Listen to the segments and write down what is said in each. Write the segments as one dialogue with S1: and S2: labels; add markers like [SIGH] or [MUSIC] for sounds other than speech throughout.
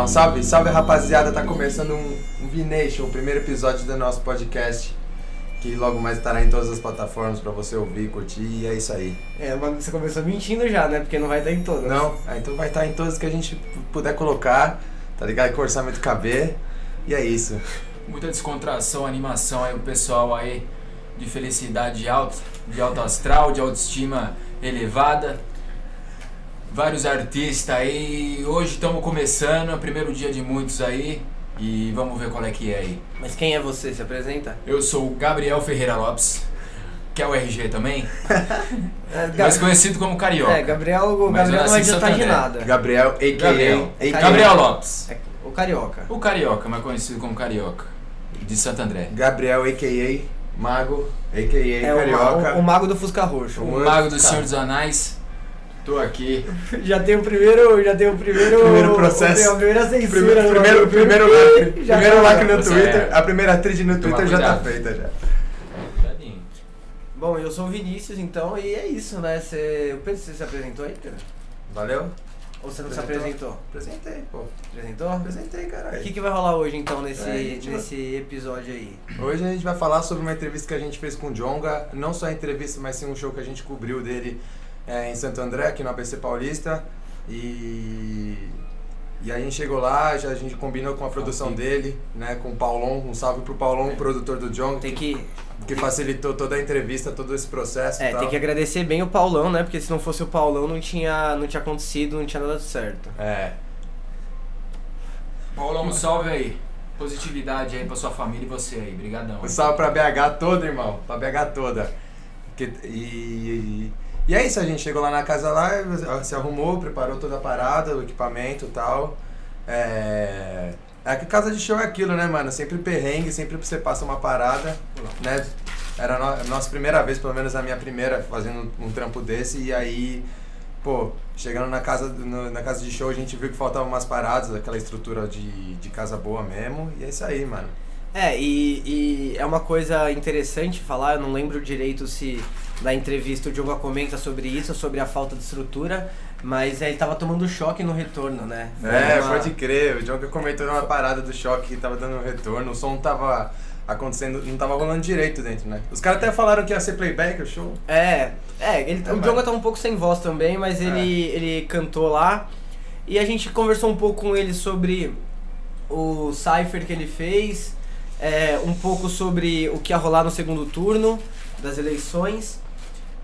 S1: Dá um salve? Salve rapaziada, tá começando um, um V-Nation, o primeiro episódio do nosso podcast. Que logo mais estará em todas as plataformas pra você ouvir, curtir e é isso aí.
S2: É, mas você começou mentindo já, né? Porque não vai estar em todas.
S1: Não? Ah, então vai estar em todas que a gente puder colocar, tá ligado? Que o orçamento caber. E é isso.
S3: Muita descontração, animação aí, o pessoal aí de felicidade alta, de alto astral, de autoestima elevada. Vários artistas aí. Hoje estamos começando, é o primeiro dia de muitos aí. E vamos ver qual é que é aí.
S2: Mas quem é você? Se apresenta?
S3: Eu sou o Gabriel Ferreira Lopes, que é o RG também, [LAUGHS]
S2: É,
S3: mais conhecido como Carioca.
S2: é Gabriel, o Gabriel não
S3: Santo
S2: de nada.
S1: Gabriel, a.k.a.
S3: Gabriel.
S1: a.k.a.
S3: Gabriel Lopes.
S2: É, o Carioca.
S3: O Carioca, mais conhecido como Carioca, de Santo André.
S1: Gabriel, a.k.a. Mago, a.k.a.
S2: É o,
S1: Carioca.
S2: ma- o, o mago do Fusca Roxo.
S3: O
S1: Muito
S3: mago do. Senhor dos Anéis. Tô aqui. [LAUGHS]
S2: Já tem o primeiro. Já tem o primeiro.
S1: Primeiro processo.
S2: A primeira censura.
S1: Primeiro,
S2: no
S1: primeiro, primeiro lacre, [LAUGHS] primeiro
S2: tá.
S1: lacre no Twitter,
S3: é.
S1: a primeira trilha no Twitter já tá feita já.
S2: Bom, eu sou o Vinícius, então, e é isso, né? Você, eu penso que você se apresentou aí, cara?
S1: Valeu?
S2: Ou você não se
S1: Apresentou. Apresentei, pô.
S2: Apresentou?
S1: Apresentei,
S2: O
S1: caralho.
S2: que, que vai rolar hoje, então, nesse,
S1: É, vai-
S2: nesse episódio aí?
S1: Hoje a gente vai falar sobre uma entrevista que a gente fez com o Jonga. Não só a entrevista, mas sim um show que a gente cobriu dele é, em Santo André, aqui no ABC Paulista. E, e aí a gente chegou lá, já a gente combinou com a produção dele, né? Com o Paulon. Um salve pro Paulon,
S3: É.
S1: produtor do Jonga,
S2: Tem
S1: que,
S2: que,
S1: que facilitou toda a entrevista, todo esse processo. e
S2: é,
S1: tal.
S2: tem que agradecer bem o Paulão, né? Porque se não fosse o Paulão, não tinha, não tinha acontecido, não tinha dado certo.
S1: É.
S3: Paulão, um salve aí. Positividade aí pra sua família e você aí. Brigadão.
S1: Um salve pra BH toda, irmão. Pra BH toda. Que- e, e é isso, a gente chegou lá na casa lá, se arrumou, preparou toda a parada, o equipamento e tal. É. É que casa de show é aquilo, né, mano? Sempre perrengue, sempre você passa uma parada, né? Era a nossa primeira vez, pelo menos a minha primeira, fazendo um trampo desse, e aí, pô, chegando na casa, no- na casa de show, a gente viu que faltavam umas paradas, aquela estrutura de, de casa boa mesmo, e é isso aí, mano.
S2: É, e, e é uma coisa interessante falar, eu não lembro direito se na entrevista o Diogo comenta sobre isso, sobre a falta de estrutura, mas é, ele tava tomando choque no retorno, né? Foi
S1: É,
S2: uma-
S1: pode crer. O Jonga comentou numa parada do choque que tava dando retorno. O som tava acontecendo, não tava rolando direito dentro, né? Os caras até falaram que ia ser playback o show.
S2: É, é, ele,
S1: É,
S2: o Diogo tá um pouco sem voz também, mas
S1: É.
S2: ele, ele cantou lá. E a gente conversou um pouco com ele sobre o Cypher que ele fez, é, um pouco sobre o que ia rolar no segundo turno das eleições.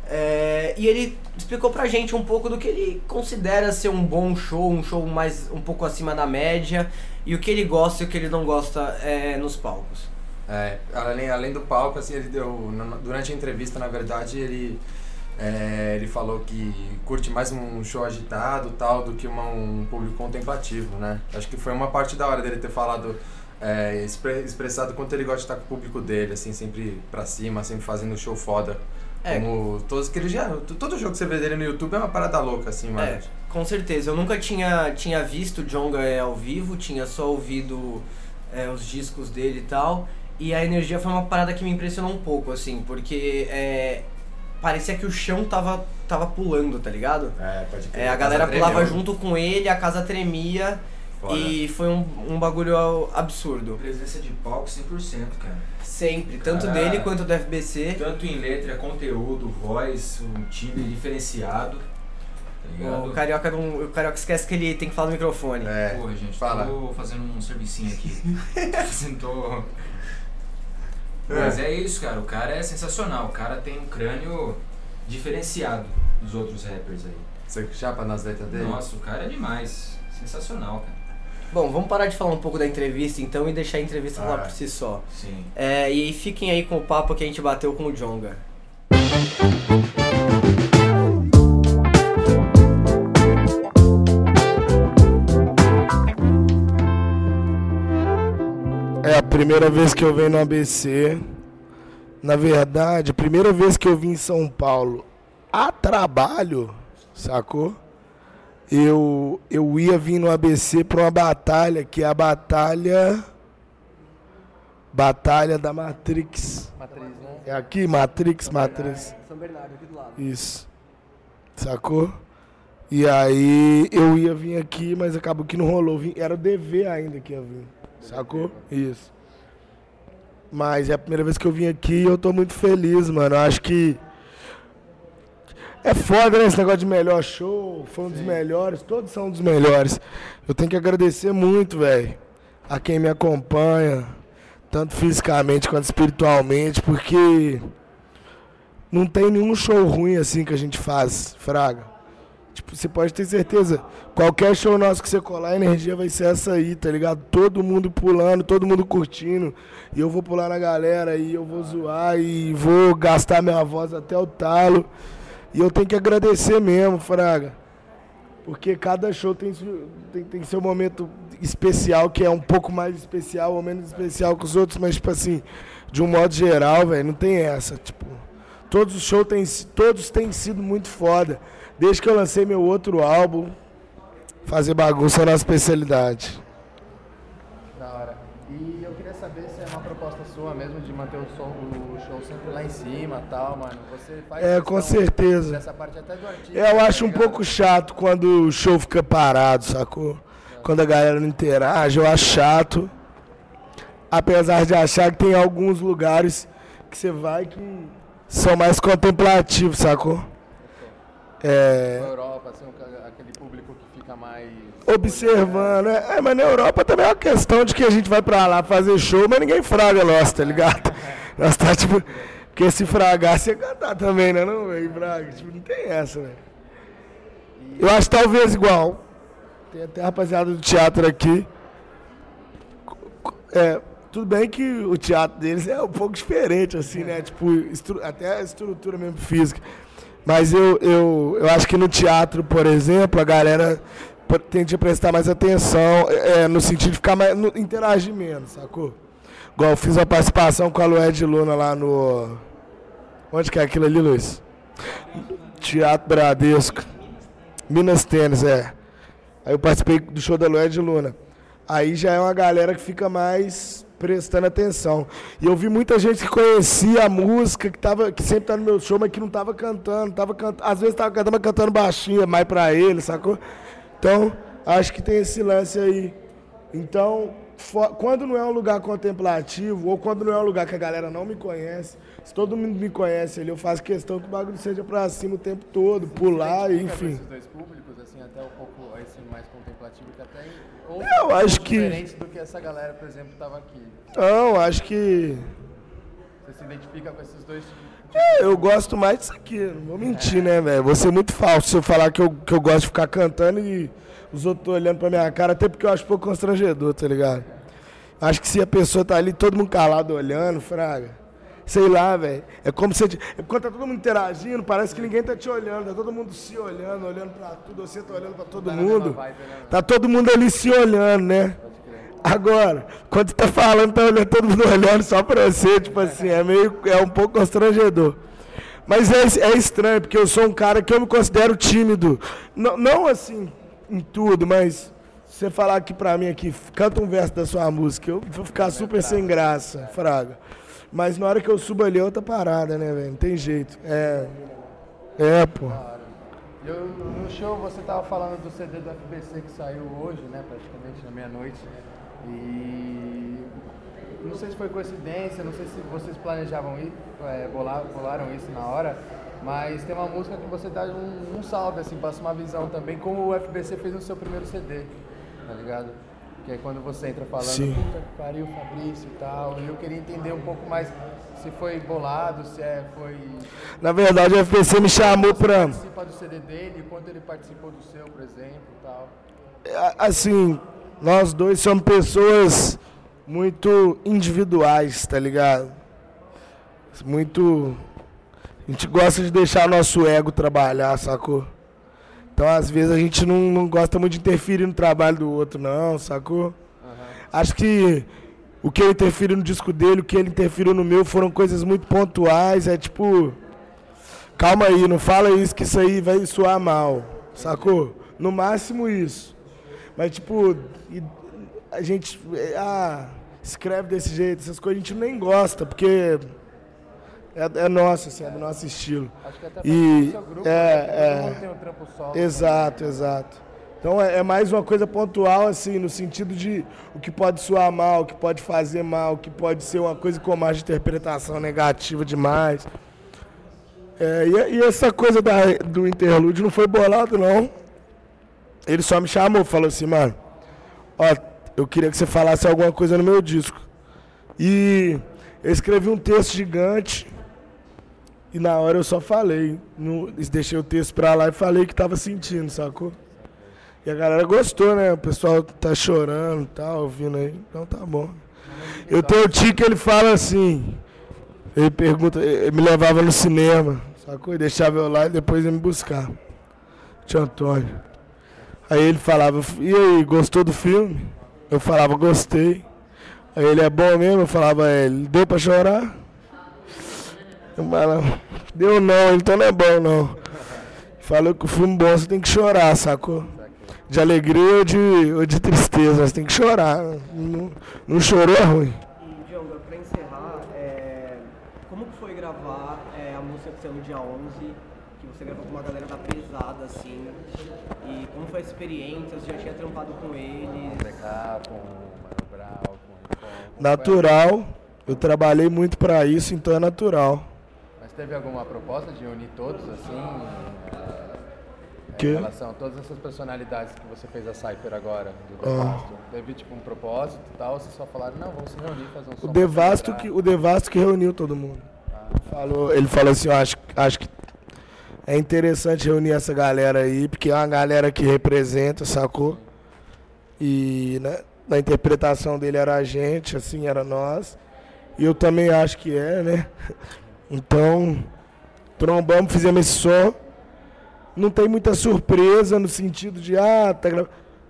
S2: É, e ele explicou pra gente um pouco do que ele considera ser um bom show, um show mais um pouco acima da média, e o que ele gosta e o que ele não gosta é, nos palcos.
S1: É, além, além do palco, assim, ele deu. Durante a entrevista, na verdade, ele. é, ele falou que curte mais um show agitado tal do que uma- um público contemplativo, né? Acho que foi uma parte da hora dele ter falado, é, expre- expressado quanto ele gosta de estar com o público dele, assim, sempre pra cima, sempre fazendo show foda.
S2: É.
S1: Como todos que ele já. Todo jogo que você vê dele no YouTube é uma parada louca, assim, mano.
S2: É, com certeza. Eu nunca tinha, tinha visto o Jonga é, ao vivo, tinha só ouvido é, os discos dele e tal. E a energia foi uma parada que me impressionou um pouco, assim, porque é, parecia que o chão tava, tava pulando, tá ligado?
S1: É, pode crer.
S2: É, a galera
S1: casa
S2: pulava junto com ele, a casa tremia
S1: Foda.
S2: e foi um, um bagulho absurdo.
S3: Presença de palco 100%, cara.
S2: Sempre, tanto dele quanto do FBC.
S3: Tanto em letra, conteúdo, voz, um time diferenciado. Tá?
S2: O Carioca, não, o Carioca esquece que ele tem que falar no microfone.
S1: É,
S3: Porra, gente,
S1: fala.
S3: tô fazendo um servicinho aqui. [LAUGHS] Tô...
S1: É.
S3: Mas é isso, cara. O cara é sensacional. O cara tem um crânio diferenciado dos outros rappers aí.
S1: Você chapa nas letras dele?
S3: Nossa, o cara é demais. Sensacional, cara.
S2: Bom, vamos parar de falar um pouco da entrevista então e deixar a entrevista falar
S1: Ah.
S2: por si só.
S3: Sim.
S2: É, e aí fiquem aí com o papo que a gente bateu com o Jonga.
S4: É a primeira vez que eu venho no ABC. Na verdade, a primeira vez que eu vim em São Paulo a trabalho, sacou? Eu, eu ia vir no ABC pra uma batalha, que é a batalha. Batalha da Matrix.
S2: Matriz, né?
S4: É aqui? Matrix, Matrix.
S2: São Bernardo, aqui do lado.
S4: Isso. Sacou? E aí eu ia vir aqui, mas acabou que não rolou. Vim- Era o DV ainda que ia vir. Sacou? Isso. Mas é a primeira vez que eu vim aqui e eu tô muito feliz, mano. Eu acho que. É foda, né? Esse negócio de melhor show. Foi um dos melhores. Todos são dos melhores. Eu tenho que agradecer muito, velho. A quem me acompanha. Tanto fisicamente quanto espiritualmente. Porque. Não tem nenhum show ruim assim que a gente faz, Fraga. Tipo, você pode ter certeza, qualquer show nosso que você colar, a energia vai ser essa aí, tá ligado? Todo mundo pulando, todo mundo curtindo. E eu vou pular na galera, e eu vou zoar, e vou gastar minha voz até o talo. E eu tenho que agradecer mesmo, Fraga. Porque cada show tem, tem, tem seu momento especial, que é um pouco mais especial ou menos especial que os outros, mas, tipo assim, de um modo geral, velho, não tem essa. Tipo, todos os shows têm, todos têm sido muito foda. Desde que eu lancei meu outro álbum, fazer bagunça é a nossa especialidade.
S5: Da hora. E eu queria saber se é uma proposta sua mesmo de manter o, som- o show sempre lá em cima e tal, mano. Você faz
S4: É, com certeza.
S5: Dessa parte até do artista.
S4: Eu acho um
S5: tá
S4: pouco chato quando o show fica parado, sacou? Quando a galera não interage, eu acho chato. Apesar de achar que tem alguns lugares que você vai que são mais contemplativos, sacou?
S5: Na
S4: É,
S5: Europa, assim, aquele público que fica mais.
S4: observando. É, é, mas na Europa também é uma questão de que a gente vai pra lá fazer show, mas ninguém fraga nós, tá ligado? [LAUGHS] Nós tá tipo. Porque se fragar, você cantar também, né? Não, velho, fraga. Tipo, não tem essa, velho. Eu acho talvez igual. Tem até rapaziada do teatro aqui. É, tudo bem que o teatro deles é um pouco diferente, assim, né? Tipo, até a estrutura mesmo física. Mas eu, eu, eu acho que no teatro, por exemplo, a galera tende a prestar mais atenção, é, no sentido de ficar mais. no- interagir menos, sacou? Igual eu fiz uma participação com a Lued Luna lá no. Onde que é aquilo ali, Luiz? Teatro Bradesco. Minas Tênis, é. Aí eu participei do show da Lued Luna. Aí já é uma galera que fica mais prestando atenção. E eu vi muita gente que conhecia a música, que, tava, que sempre tá no meu show, mas que não tava cantando. Tava cant... Às vezes tava cantando, mas cantando baixinho, mais pra ele, sacou? Então, acho que tem esse lance aí. Então, quando não é um lugar contemplativo, ou quando não é um lugar que a galera não me conhece, se todo mundo me conhece ali, eu faço questão que o bagulho seja pra cima o tempo todo, pular,
S5: Identifica com
S4: enfim.
S5: Esses dois públicos, assim, até um pouco esse mais contemplativo que até. Ou
S4: Eu acho que-
S5: Diferente do que essa galera, por exemplo, tava aqui.
S4: Não, acho que.
S5: Você se identifica com esses dois.
S4: É, eu gosto mais disso aqui, não vou mentir, né, velho? Vou ser muito falso se eu falar que eu, que eu gosto de ficar cantando e os outros olhando pra minha cara, até porque eu acho pouco constrangedor, tá ligado? Acho que se a pessoa tá ali, todo mundo calado olhando, fraga. Sei lá, velho. É como se. É quando tá todo mundo interagindo, parece que ninguém tá te olhando, tá todo mundo se olhando, olhando pra tudo, você tá olhando pra todo
S5: Tá
S4: mundo.
S5: né?
S4: Tá todo mundo ali se olhando, né? Agora, quando você tá falando, tá olhando, todo mundo [LAUGHS] olhando só pra você, tipo assim, é meio. É um pouco constrangedor. Mas é, é estranho, porque eu sou um cara que eu me considero tímido. Não, não assim, em tudo, mas se você falar aqui pra mim aqui, canta um verso da sua música, eu vou ficar super sem graça, fraga. Mas na hora que eu subo ali é outra parada, né, velho? Não tem jeito. É. É, pô.
S5: Eu- no show você tava falando do CD do FBC que saiu hoje, né? Praticamente na meia-noite. E não sei se foi coincidência, não sei se vocês planejavam ir, é, bolar, bolaram isso na hora, mas tem uma música que você dá um, um salve, assim, passa uma visão também, como o FBC fez no seu primeiro CD, tá ligado? Que é quando você entra falando,
S4: Sim.
S5: puta que pariu, Fabrício e tal. E eu queria entender um pouco mais se foi bolado, se é, foi
S4: Na verdade, o FPC me chamou pra.
S5: participa do CD dele, quanto ele participou do seu, por exemplo, e tal.
S4: A- assim, nós dois somos pessoas muito individuais, tá ligado? Muito. A gente gosta de deixar nosso ego trabalhar, sacou? Então, às vezes, a gente não, não gosta muito de interferir no trabalho do outro, não, sacou? Acho que o que eu interferi no disco dele, o que ele interferiu no meu, foram coisas muito pontuais. É tipo. Calma aí, não fala isso que isso aí vai soar mal, sacou? No máximo isso. Mas, tipo, a gente. Ah, escreve desse jeito, essas coisas a gente nem gosta, porque. É, é nosso, assim, é do nosso estilo.
S5: Acho que até
S4: E-
S5: seu grupo,
S4: é,
S5: né?
S4: É.
S5: todo mundo tem um trampo solo.
S4: Exato, exato. Então é, é mais uma coisa pontual, assim, no sentido de o que pode soar mal, o que pode fazer mal, o que pode ser uma coisa com mais de interpretação negativa demais. É, e, e essa coisa da- do interlúdio não foi bolado, não. Ele só me chamou, falou assim, mano, ó, eu queria que você falasse alguma coisa no meu disco. E eu escrevi um texto gigante e na hora eu só falei. Não, deixei o texto pra lá e falei que tava sentindo, sacou? E a galera gostou, né? O pessoal tá chorando e tal, ouvindo aí. Então tá bom. Eu tenho o tio que ele fala assim. Ele pergunta, ele me levava no cinema, sacou? E deixava eu lá e depois ia me buscar. Tio Antônio. Aí ele falava, e aí, gostou do filme? Eu falava, gostei. Aí ele é bom mesmo? Eu falava, é, ele deu pra chorar? Deu não, então não é bom não. Falou que o filme bom você tem que chorar, sacou? De alegria ou de, ou de tristeza, você tem que chorar. Não, não chorou é ruim.
S2: E, Djonga, pra encerrar, é, como que foi gravar é, a música que saiu no dia 11, que você gravou com uma galera da pesada, assim, e como foi a experiência, você já tinha trampado com eles?
S5: Com o.
S4: Natural, eu trabalhei muito pra isso, então é natural.
S5: Teve alguma proposta de unir todos, assim?
S4: Que?
S5: Em relação a todas essas personalidades que você fez a Cypher agora, do
S4: Ah.
S5: Devasto. Teve tipo um propósito e tal, ou vocês só falaram, não, vamos se reunir, fazer um som
S4: O Devasto que, o Devasto que reuniu todo mundo. Falou, ele falou assim, eu acho, acho que é interessante reunir essa galera aí, porque é uma galera que representa, sacou? E né, na interpretação dele era a gente, assim, era nós. E eu também acho que é, né? [LAUGHS] Então, trombamos, fizemos esse som. Não tem muita surpresa no sentido de, ah, tá gra...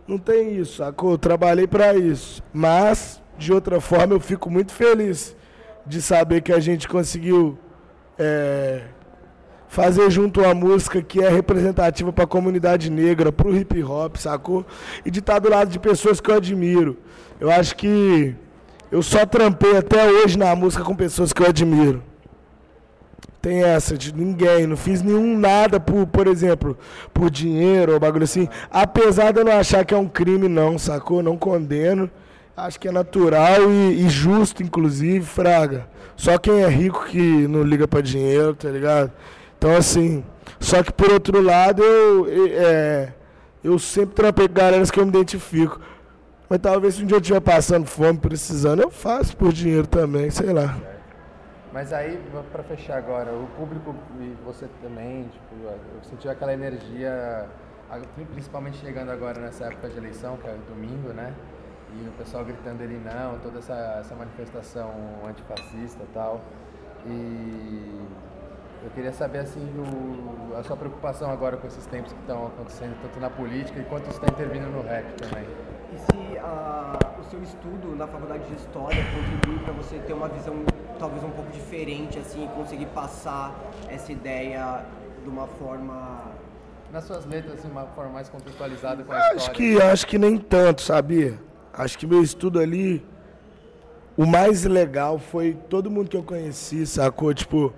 S4: Não tem isso, sacou? Eu trabalhei pra isso. Mas, de outra forma, eu fico muito feliz de saber que a gente conseguiu é, fazer junto uma música que é representativa para a comunidade negra, para o hip hop, sacou? E de estar do lado de pessoas que eu admiro. Eu acho que eu só trampei até hoje na música com pessoas que eu admiro. Tem essa de ninguém, não fiz nenhum nada por, por exemplo, por dinheiro ou bagulho assim. Apesar de eu não achar que é um crime, não, sacou? Não condeno. Acho que é natural e, e justo, inclusive, Fraga. Só quem é rico que não liga pra dinheiro, tá ligado? Então, assim. Só que por outro lado, eu, é, eu sempre trampei com galeras que eu me identifico. Mas talvez se um dia eu estiver passando fome, precisando, eu faço por dinheiro também, sei lá.
S5: Mas aí, pra fechar agora, o público e você também, tipo, eu senti aquela energia, principalmente chegando agora nessa época de eleição, que é domingo, né? E o pessoal gritando ele não, toda essa, essa manifestação antifascista e tal. E eu queria saber, assim, o- a sua preocupação agora com esses tempos que estão acontecendo, tanto na política quanto isso está intervindo no rap também.
S2: E se ah, o seu estudo na faculdade de História contribuiu para você ter uma visão talvez um pouco diferente, assim, e conseguir passar essa ideia de uma forma...
S5: Nas suas letras, assim, uma forma mais contextualizada com a
S4: Acho
S5: história.
S4: que, acho que nem tanto, sabia? Acho que meu estudo ali, o mais legal foi todo mundo que eu conheci, sacou? Tipo,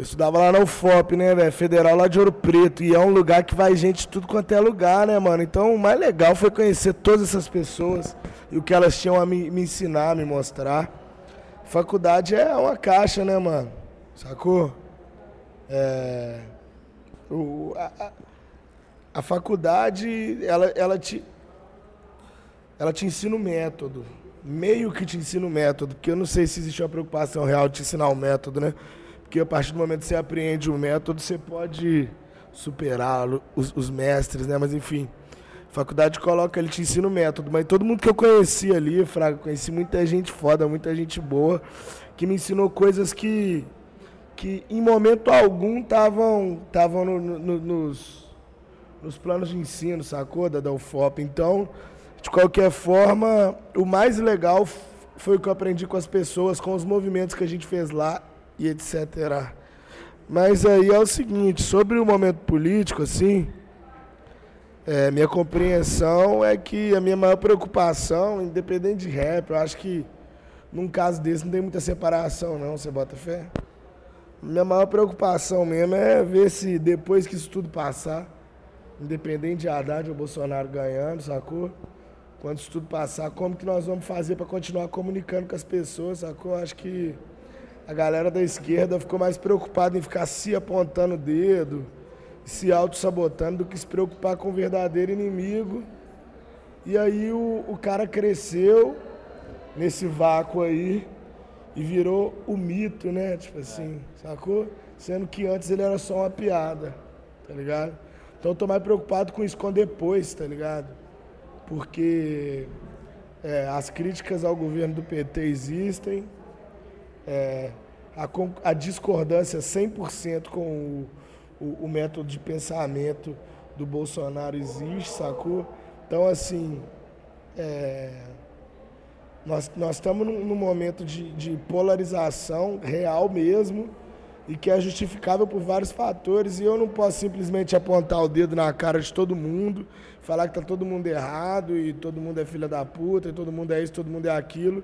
S4: eu estudava lá na UFOP, né, velho? Federal lá de Ouro Preto. E é um lugar que vai gente de tudo quanto é lugar, né, mano? Então o mais legal foi conhecer todas essas pessoas e o que elas tinham a me, me ensinar, me mostrar. Faculdade é uma caixa, né, mano? Sacou? É. O, a, a- a faculdade, ela, ela te. Ela te ensina o método. Meio que te ensina o método, porque eu não sei se existe uma preocupação real de te ensinar o método, né? Porque a partir do momento que você aprende o método, você pode superar os, os mestres, né? Mas enfim, a faculdade coloca, ele te ensina o método. Mas todo mundo que eu conheci ali, Fraga, conheci muita gente foda, muita gente boa, que me ensinou coisas que, que em momento algum estavam estavam no, no- nos, nos planos de ensino, sacou? Da, da UFOP. Então, de qualquer forma, o mais legal foi o que eu aprendi com as pessoas, com os movimentos que a gente fez lá e etc. Mas aí é o seguinte, sobre o momento político, assim, é, minha compreensão é que a minha maior preocupação, independente de rap, eu acho que num caso desse não tem muita separação não, você bota fé? Minha maior preocupação mesmo é ver se depois que isso tudo passar, independente de Haddad ou Bolsonaro ganhando, sacou? Quando isso tudo passar, como que nós vamos fazer para continuar comunicando com as pessoas, sacou? Acho que a galera da esquerda ficou mais preocupada em ficar se apontando o dedo, se auto-sabotando, do que se preocupar com o verdadeiro inimigo. E aí o, o cara cresceu nesse vácuo aí e virou o mito, né? Tipo assim, sacou? Sendo que antes ele era só uma piada, tá ligado? Então eu tô mais preocupado com isso com depois, tá ligado? Porque é, as críticas ao governo do PT existem, é, a, a, discordância 100% com o, o, o, método de pensamento do Bolsonaro existe, sacou? Então, assim, é, nós, nós estamos num, num momento de, de polarização real mesmo e que é justificável por vários fatores e eu não posso simplesmente apontar o dedo na cara de todo mundo, falar que tá todo mundo errado e todo mundo é filha da puta e todo mundo é isso, todo mundo é aquilo,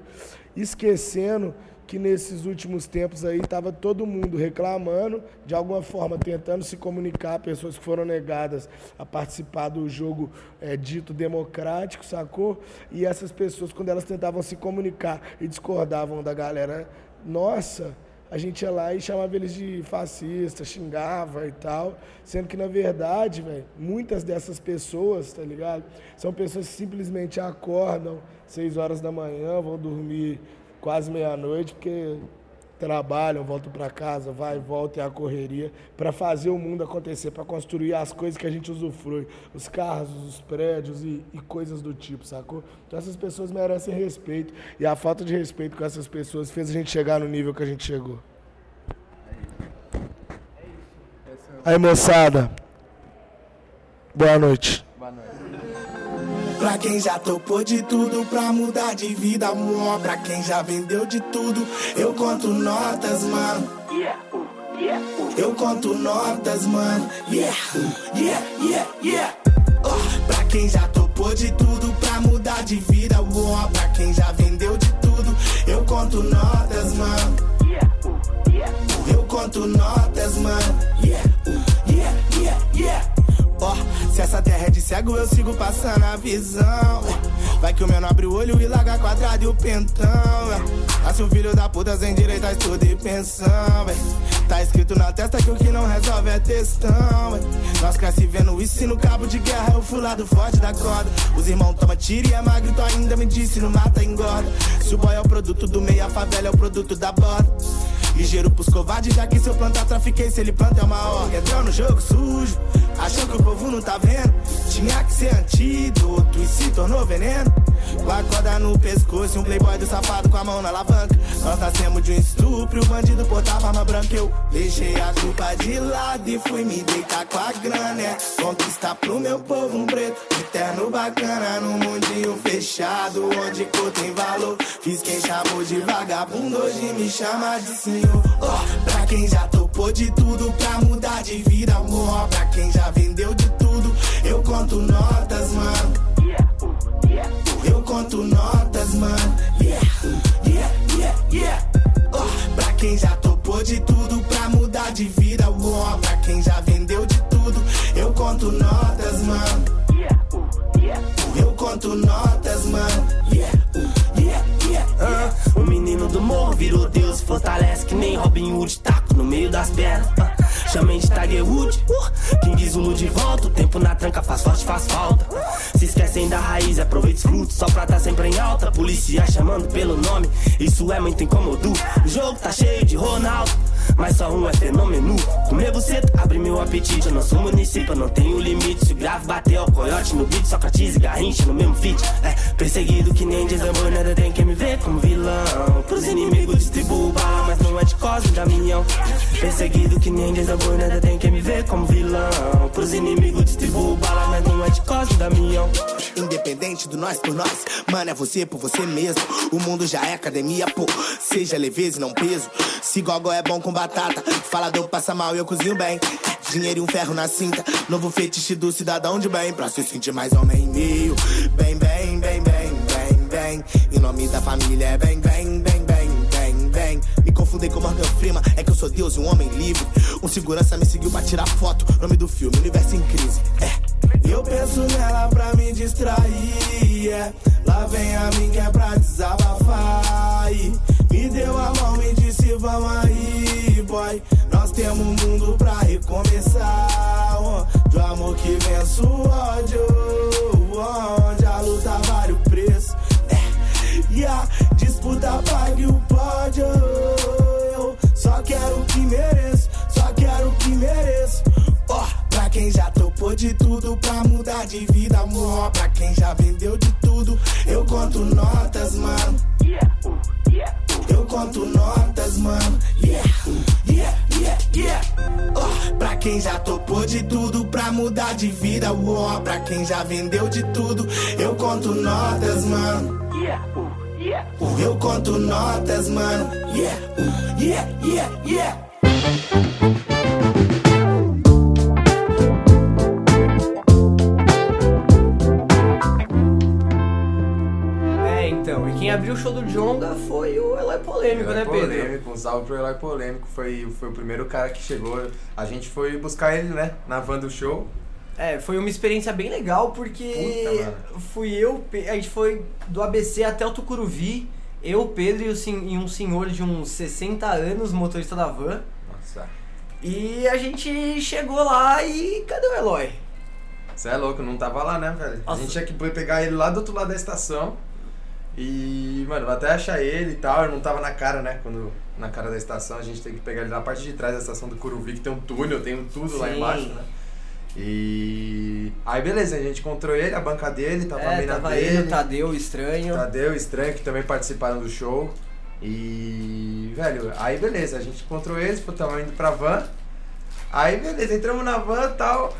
S4: esquecendo que nesses últimos tempos aí estava todo mundo reclamando, de alguma forma tentando se comunicar, pessoas que foram negadas a participar do jogo é, dito democrático, sacou? E essas pessoas, quando elas tentavam se comunicar e discordavam da galera, nossa, a gente ia lá e chamava eles de fascista, xingava e tal, sendo que na verdade, velho, muitas dessas pessoas, tá ligado? São pessoas que simplesmente acordam seis horas da manhã, vão dormir quase meia-noite, porque trabalham, voltam para casa, vai volta, é a correria, para fazer o mundo acontecer, para construir as coisas que a gente usufrui, os carros, os prédios e, e, coisas do tipo, sacou? Então essas pessoas merecem respeito, e a falta de respeito com essas pessoas fez a gente chegar no nível que a gente chegou. Aí, moçada. Boa noite. Pra quem já topou de tudo pra mudar de vida, amor. Pra quem já vendeu de tudo, eu conto notas, mano. Eu conto notas, mano. Yeah, yeah, yeah, yeah. Oh, pra quem já topou de tudo pra mudar de vida, amor. Pra quem já vendeu de tudo, eu conto notas, mano. Eu conto notas, terra é de cego, eu sigo passando a visão. Vai que o meu não abre o olho e larga quadrado e o pentão. Nasce um filho da puta sem direito a estudo e pensão. Véi. Tá escrito na testa que o que não resolve é textão. Véi. Nós cresce vendo isso e no cabo de guerra eu fui lado forte da corda. Os irmãos toma tiro e é magro, tu ainda me disse: não mata, engorda. Se o boy é o produto do meio, a favela é o produto da borda. Ligeiro pros covardes, já que se eu plantar, trafiquei. Se ele planta, é uma ordem. Entrou no jogo sujo, achou que o povo não tá vendo. Tinha que ser antídoto e se tornou veneno. Com a corda no pescoço e um playboy do safado com a mão na alavanca. Nós nascemos de um estupro, o bandido portava arma branca. Eu deixei a culpa de lado e fui me deitar com a grana. É conquistar pro meu povo um preto, de terno bacana. Num mundinho fechado, onde cor tem valor. Fiz quem chamou de vagabundo, hoje me chama de senhor. Oh, pra quem já topou de tudo pra mudar de vida, amor. Pra quem já vendeu de tudo, eu conto notas, mano. Eu conto notas, mano. Yeah, yeah, yeah, yeah. Oh, pra quem já topou de tudo pra mudar de vida, oh, pra quem já vendeu de tudo, eu conto notas, mano. Eu conto notas, mano. Yeah, yeah, yeah, yeah. Uh, o menino do morro virou Deus, fortalece que nem Robin Hood, taco no meio das pernas. Uh. Chamei de Tiger Wood. Uh, King Zulu de volta. O tempo na tranca faz forte, faz falta. Se esquecem da raiz, aproveita os frutos só pra tá sempre em alta. Polícia chamando pelo nome, isso é muito incômodo. O jogo tá cheio de Ronaldo mas só um é fenômeno. Comer você abre meu apetite. Eu não sou município, não tenho limite. Se o grave bater o coiote no beat, Socrates e Garrincha no mesmo feat. É, perseguido que nem desambor, nada tem que me ver como vilão. Pros inimigos distribuo bala, mas não é de Cosme da Minhão. Perseguido que nem nada tem que me ver como vilão. Pros inimigos distribuo bala, mas não é de da Minhão. Independente do nós por nós, mano, é você por você mesmo. O mundo já é academia, pô. Seja leveza e não peso. Se gogó é bom com batata. Falador passa mal e eu cozinho bem. Dinheiro e um ferro na cinta. Novo fetiche do cidadão de bem. Pra se sentir mais homem meio. Bem, bem, bem, bem, bem, bem. Em nome da família é bem, bem, bem, bem, bem, bem.
S6: Afundei com Morgan Freeman. É que eu sou Deus e um homem livre. Um segurança me seguiu pra tirar foto. Nome do filme, Universo em Crise. É. Eu penso nela pra me distrair. É. Lá vem a mim que é pra desabafar. Me deu a mão e disse: Vamos aí, boy. Nós temos um mundo pra recomeçar. Onde o amor que vence o ódio. Onde a luta vale o preço. É. E a disputa pague o pódio. Só quero o que mereço. Só quero o que mereço. Ó, pra quem já topou de tudo pra mudar de vida, amor. Pra quem já vendeu de tudo, eu conto notas, mano. Eu conto notas, mano. Yeah, yeah, yeah, yeah. Ó, pra quem já topou de tudo pra mudar de vida, ó. Pra quem já vendeu de tudo, eu conto notas, mano. Eu conto notas, mano. Yeah, yeah, yeah, yeah.
S2: É, então. E quem abriu o show do Jonga foi o Eloy Polêmico, né, Pedro?
S1: Polêmico, um salve pro Eloy Polêmico. Foi, foi o primeiro cara que chegou. A gente foi buscar ele, né? Na van do show.
S2: É, foi uma experiência bem legal porque
S1: Puta,
S2: fui eu, a gente foi do ABC até o Tucuruvi, eu, Pedro e, o e um senhor de uns 60 anos, motorista da van.
S1: Nossa.
S2: E a gente chegou lá e cadê o Eloy?
S1: Você é louco, não tava lá, né, velho?
S2: Nossa.
S1: A gente tinha que pegar ele lá do outro lado da estação. E, mano, até achar ele e tal, ele não tava na cara, né? Quando na cara da estação, a gente tem que pegar ele na parte de trás da estação do Curuvi, que tem um túnel, tem um tudo lá
S2: Sim.
S1: embaixo, né? E. Aí beleza, a gente encontrou ele, a banca dele, tava
S2: é,
S1: bem na
S2: tava
S1: dele.
S2: ele, o Tadeu, estranho.
S1: Tadeu Estranho, que também participaram do show. E, velho, aí beleza, a gente encontrou eles, pô, tava indo pra van. Aí beleza, entramos na van e tal.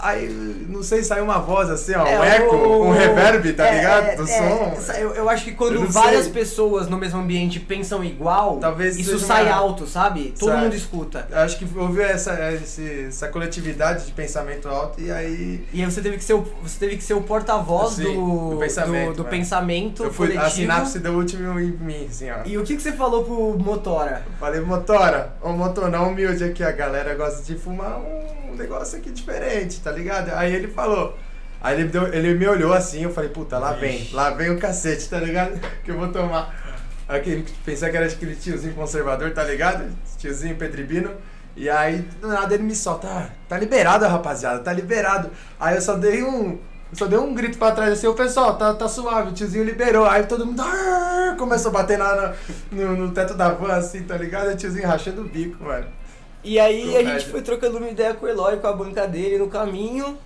S1: Aí, não sei, saiu uma voz assim, ó, um
S2: É,
S1: eco,
S2: o-
S1: um reverb, tá
S2: é,
S1: ligado?
S2: é,
S1: do
S2: é,
S1: som.
S2: eu, eu acho que
S1: Eu
S2: quando
S1: não
S2: várias
S1: sei.
S2: pessoas no mesmo ambiente pensam igual,
S1: Talvez
S2: isso sai
S1: uma-
S2: alto, sabe? Todo mundo escuta.
S1: Eu Acho que houve essa, esse- essa coletividade de pensamento alto e aí.
S2: E aí você teve que ser o, você teve que ser o porta-voz
S1: Sim,
S2: do,
S1: do pensamento,
S2: do, do
S1: né?
S2: pensamento
S1: Eu fui, a
S2: coletivo.
S1: sinapse deu último em mim, assim, ó.
S2: E o que, que você falou pro Motora?
S1: Falei, motora, ô motorão humilde aqui, a galera gosta de fumar um negócio aqui diferente, tá ligado? Aí ele falou. Aí ele, deu- ele me olhou assim, eu falei, puta, lá vem, lá vem o cacete, tá ligado? [LAUGHS] Que eu vou tomar. Aquele, pensei que era aquele tiozinho conservador, tá ligado? Tiozinho Pedribino. E aí, do nada ele me solta, ah, tá liberado, rapaziada, tá liberado. Aí eu só dei um. Só dei um grito pra trás assim, o pessoal, tá, tá suave, o tiozinho liberou. Aí todo mundo começou a bater na, no, no teto da van, assim, tá ligado? O tiozinho rachando o bico, mano.
S2: E aí a
S1: Comédia.
S2: gente foi trocando uma ideia com o Eloy, com a banca dele no caminho.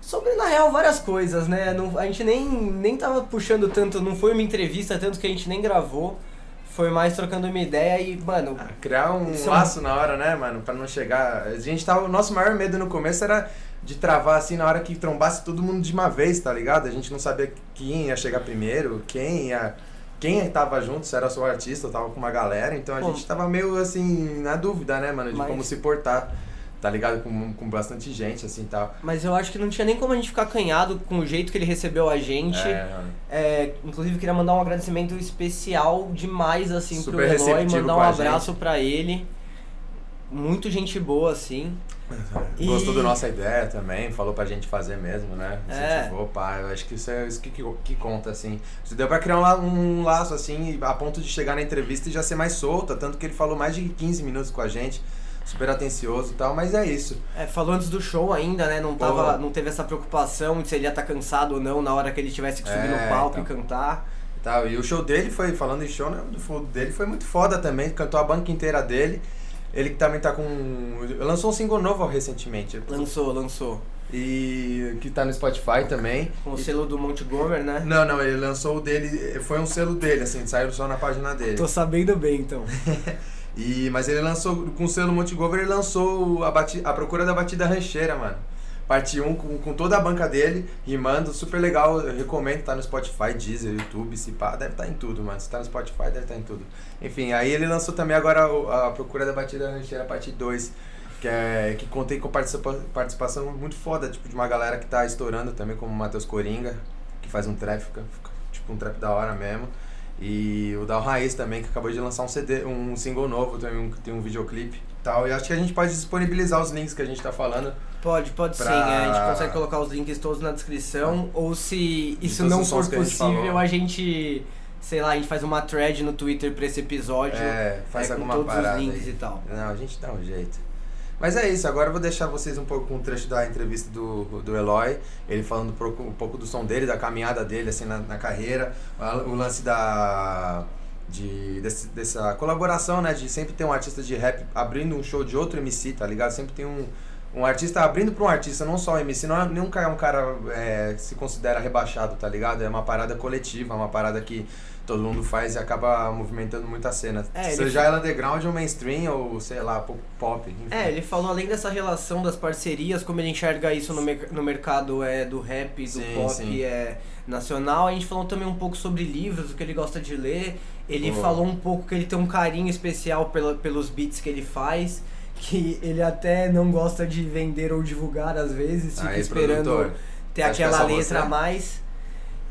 S2: Sobre, na real, várias coisas, né? Não, a gente nem, nem tava puxando tanto, não foi uma entrevista, tanto que a gente nem gravou. Foi mais trocando uma ideia e, mano,
S1: Ah, criar um
S2: Isso é um-
S1: laço na hora, né, mano? Pra não chegar. A gente tava. O nosso maior medo no começo era de travar assim na hora que trombasse todo mundo de uma vez, tá ligado? A gente não sabia quem ia chegar primeiro, quem ia. Quem tava junto, se era só o artista ou tava com uma galera, então a
S2: Pô.
S1: gente tava meio assim, na dúvida, né, mano, de
S2: Mas-
S1: como se portar, tá ligado? Com, com bastante gente, assim tal.
S2: mas eu acho que não tinha nem como a gente ficar acanhado com o jeito que ele recebeu a gente.
S1: É.
S2: É, inclusive queria mandar um agradecimento especial demais assim
S1: Super
S2: pro Eloy, mandar um abraço pra ele. Muito gente boa assim. E-
S1: Gostou da nossa ideia também, falou pra gente fazer mesmo, né?
S2: É.
S1: Incentivou, pá. Eu acho que isso é isso que, que, que conta, assim. Isso deu pra criar um, um laço, assim, a ponto de chegar na entrevista e já ser mais solta. Tanto que ele falou mais de 15 minutos com a gente, super atencioso e tal, mas é isso.
S2: É, falou antes do show ainda, né? Não, tava, não teve essa preocupação de se ele ia estar cansado ou não na hora que ele tivesse que subir
S1: É,
S2: no palco
S1: então.
S2: e cantar.
S1: E, tal. e o show dele foi, falando em show, né? O show dele foi muito foda também, cantou a banca inteira dele. Ele que também tá com. Lançou um single novo recentemente.
S2: Lançou, lançou.
S1: E que tá no Spotify também.
S2: Com o selo do Montgomery, né?
S1: Não, não, ele lançou o dele, foi um selo dele, assim, saiu só na página dele.
S2: Tô sabendo bem, então. [LAUGHS]
S1: E, mas ele lançou, com o selo Montegover, ele lançou a, bati, a Procura da Batida Rancheira, mano. Parte 1 com, com toda a banca dele, rimando, super legal, eu recomendo, tá no Spotify, Deezer, YouTube, se pá, deve estar em tudo, mano. Se tá no Spotify, deve estar em tudo. Enfim, aí ele lançou também agora o- a Procura da Batida Rancheira, parte 2, que, é, que contei com participa, participação muito foda, tipo, de uma galera que tá estourando também, como o Matheus Coringa, que faz um trap, fica, fica, tipo, um trap da hora mesmo. E o Dal Raiz também, que acabou de lançar um CD, um single novo, também um, tem um videoclipe tal. E acho que a gente pode disponibilizar os links que a gente tá falando.
S2: Pode, pode
S1: Pra-
S2: sim. é, a gente consegue colocar os links todos na descrição. Ou se isso
S1: todos
S2: não for possível, a gente, sei lá, a gente faz uma thread no Twitter pra esse episódio.
S1: É, faz
S2: é, com
S1: alguma
S2: todos
S1: parada
S2: os links
S1: aí.
S2: e tal.
S1: Não, a gente dá um jeito. Mas é isso, agora eu vou deixar vocês um pouco com um trecho da entrevista do, do Eloy, ele falando um pouco, um pouco do som dele, da caminhada dele assim na, na carreira, o lance da de desse- dessa colaboração, né, de sempre ter um artista de rap abrindo um show de outro MC, tá ligado? Sempre tem um um artista abrindo pra um artista, não só o MC, não é, nunca é um cara é, que se considera rebaixado, tá ligado? É uma parada coletiva, uma parada que todo mundo faz e acaba movimentando muita cena.
S2: É,
S1: Seja ela underground ou mainstream, ou sei lá, pop, pop enfim.
S2: É, ele falou além dessa relação das parcerias, como ele enxerga isso no, mer- no mercado é, do rap, do
S1: Sim,
S2: pop
S1: sim.
S2: é, nacional. A gente falou também um pouco sobre livros, o que ele gosta de ler. Ele
S1: Pô.
S2: falou um pouco que ele tem um carinho especial pela, pelos beats que ele faz, que ele até não gosta de vender ou divulgar às vezes, fica
S1: Aí,
S2: esperando
S1: produtor,
S2: ter
S1: acho que é
S2: aquela
S1: só
S2: letra a mais.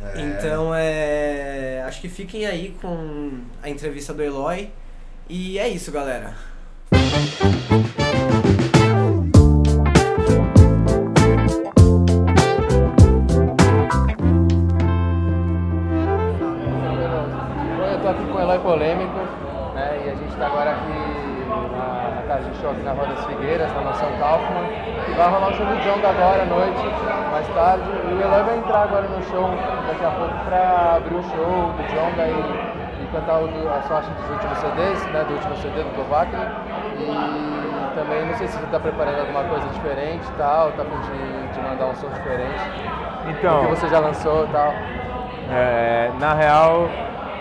S1: É.
S2: Então é. Acho que fiquem aí com a entrevista do Eloy. E é isso, galera.
S5: Show aqui na Rua das Figueiras, na Mansão Kaufmann. E vai rolar o show do Jonga agora à noite, mais tarde. E o Eloy vai entrar agora no show daqui a pouco pra abrir o show do Jonga e, e cantar o as faixas dos últimos CDs, né? Do último CD do Dovacne. E também não sei se você tá preparando alguma coisa diferente e tal, tá a fim de, de mandar um som diferente.
S7: Então,
S5: O que você já lançou e tal.
S7: é, na real,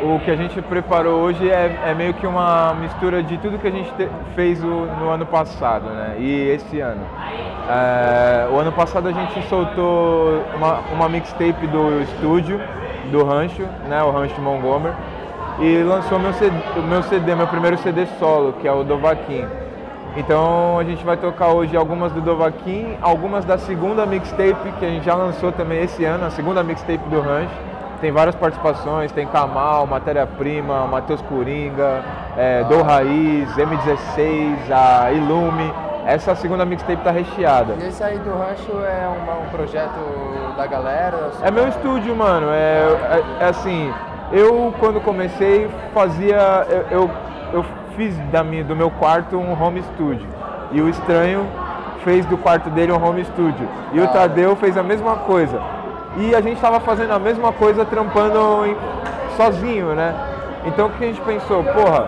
S7: o que a gente preparou hoje é, é meio que uma mistura de tudo que a gente te- fez o- no ano passado, né? E esse ano. É, o ano passado a gente soltou uma, uma mixtape do estúdio, do Rancho, né? O Rancho Montgomery. E lançou meu CD, meu CD, meu primeiro CD solo, que é o Dovaquim. Então a gente vai tocar hoje algumas do Dovaquim, algumas da segunda mixtape que a gente já lançou também esse ano, a segunda mixtape do Ranch. Tem várias participações, tem Kamal, Matéria Prima, Matheus Coringa, é, Do Raiz, M16, a Ilume. Essa segunda mixtape tá recheada.
S5: E esse aí do rancho é uma- um projeto da galera?
S7: É meu estúdio, mano. É, é- é assim, eu quando comecei fazia. Eu, eu, eu fiz da minha, do meu quarto um home studio. E o estranho fez do quarto dele um home studio. E o
S5: Ah.
S7: Tadeu fez a mesma coisa. E a gente tava fazendo a mesma coisa trampando em- sozinho, né? Então o que a gente pensou? Porra,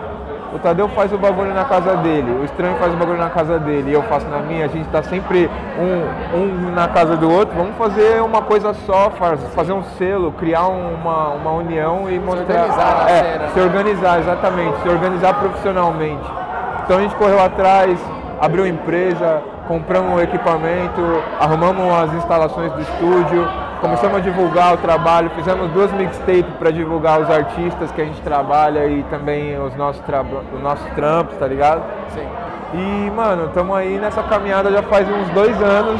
S7: o Tadeu faz o bagulho na casa dele, o estranho faz o bagulho na casa dele e eu faço na minha, a gente tá sempre um, um na casa do outro, vamos fazer uma coisa só, faz- fazer um selo, criar uma, uma união e mostrar.
S5: organizar na
S7: é,
S5: cena,
S7: se
S5: né?
S7: organizar, exatamente, se organizar profissionalmente. Então a gente correu atrás, abriu empresa, compramos um equipamento, arrumamos as instalações do estúdio, começamos a divulgar o trabalho, fizemos duas mixtapes para divulgar os artistas que a gente trabalha e também os nossos, traba- os nossos trampos, tá ligado?
S5: Sim.
S7: E, mano, estamos aí nessa caminhada já faz uns dois anos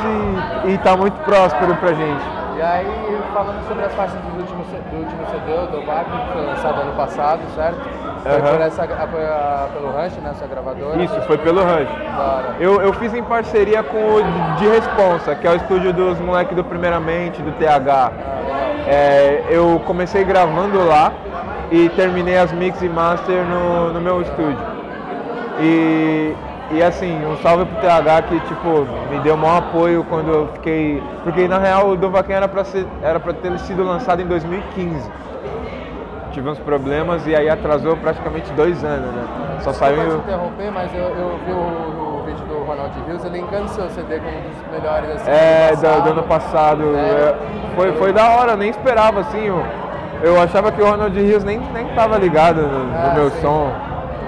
S7: e, e tá muito próspero pra gente.
S5: E aí, falando sobre as faixas do último, do último CD, do Wagner, que foi lançado ano passado, certo? Foi
S7: Aham.
S5: por essa, a- foi a- pelo Ranch, né, sua gravadora?
S7: Isso, foi pelo.
S5: Da hora.
S7: Eu, eu fiz em parceria com o De Responsa, que é o estúdio dos moleques do Primeiramente, do TH. É, eu comecei gravando lá e terminei as mix e master no, no meu estúdio. E, e assim, um salve pro TH que tipo, me deu maior apoio quando eu fiquei. Porque na real o Dovaquim era pra, ser, era pra ter sido lançado em 2015. Tive uns problemas e aí atrasou praticamente dois anos, né? Só saiu.
S5: Te interromper, mas eu, eu vi o, o vídeo do Ronald Rios, ele encanta seu CD como um dos melhores assim,
S7: É,
S5: do
S7: do, do ano passado.
S5: É.
S7: é, foi, foi da hora, nem esperava assim. Eu, eu achava que o Ronald Rios nem, nem tava ligado no, no
S5: Ah,
S7: meu
S5: sim.
S7: som.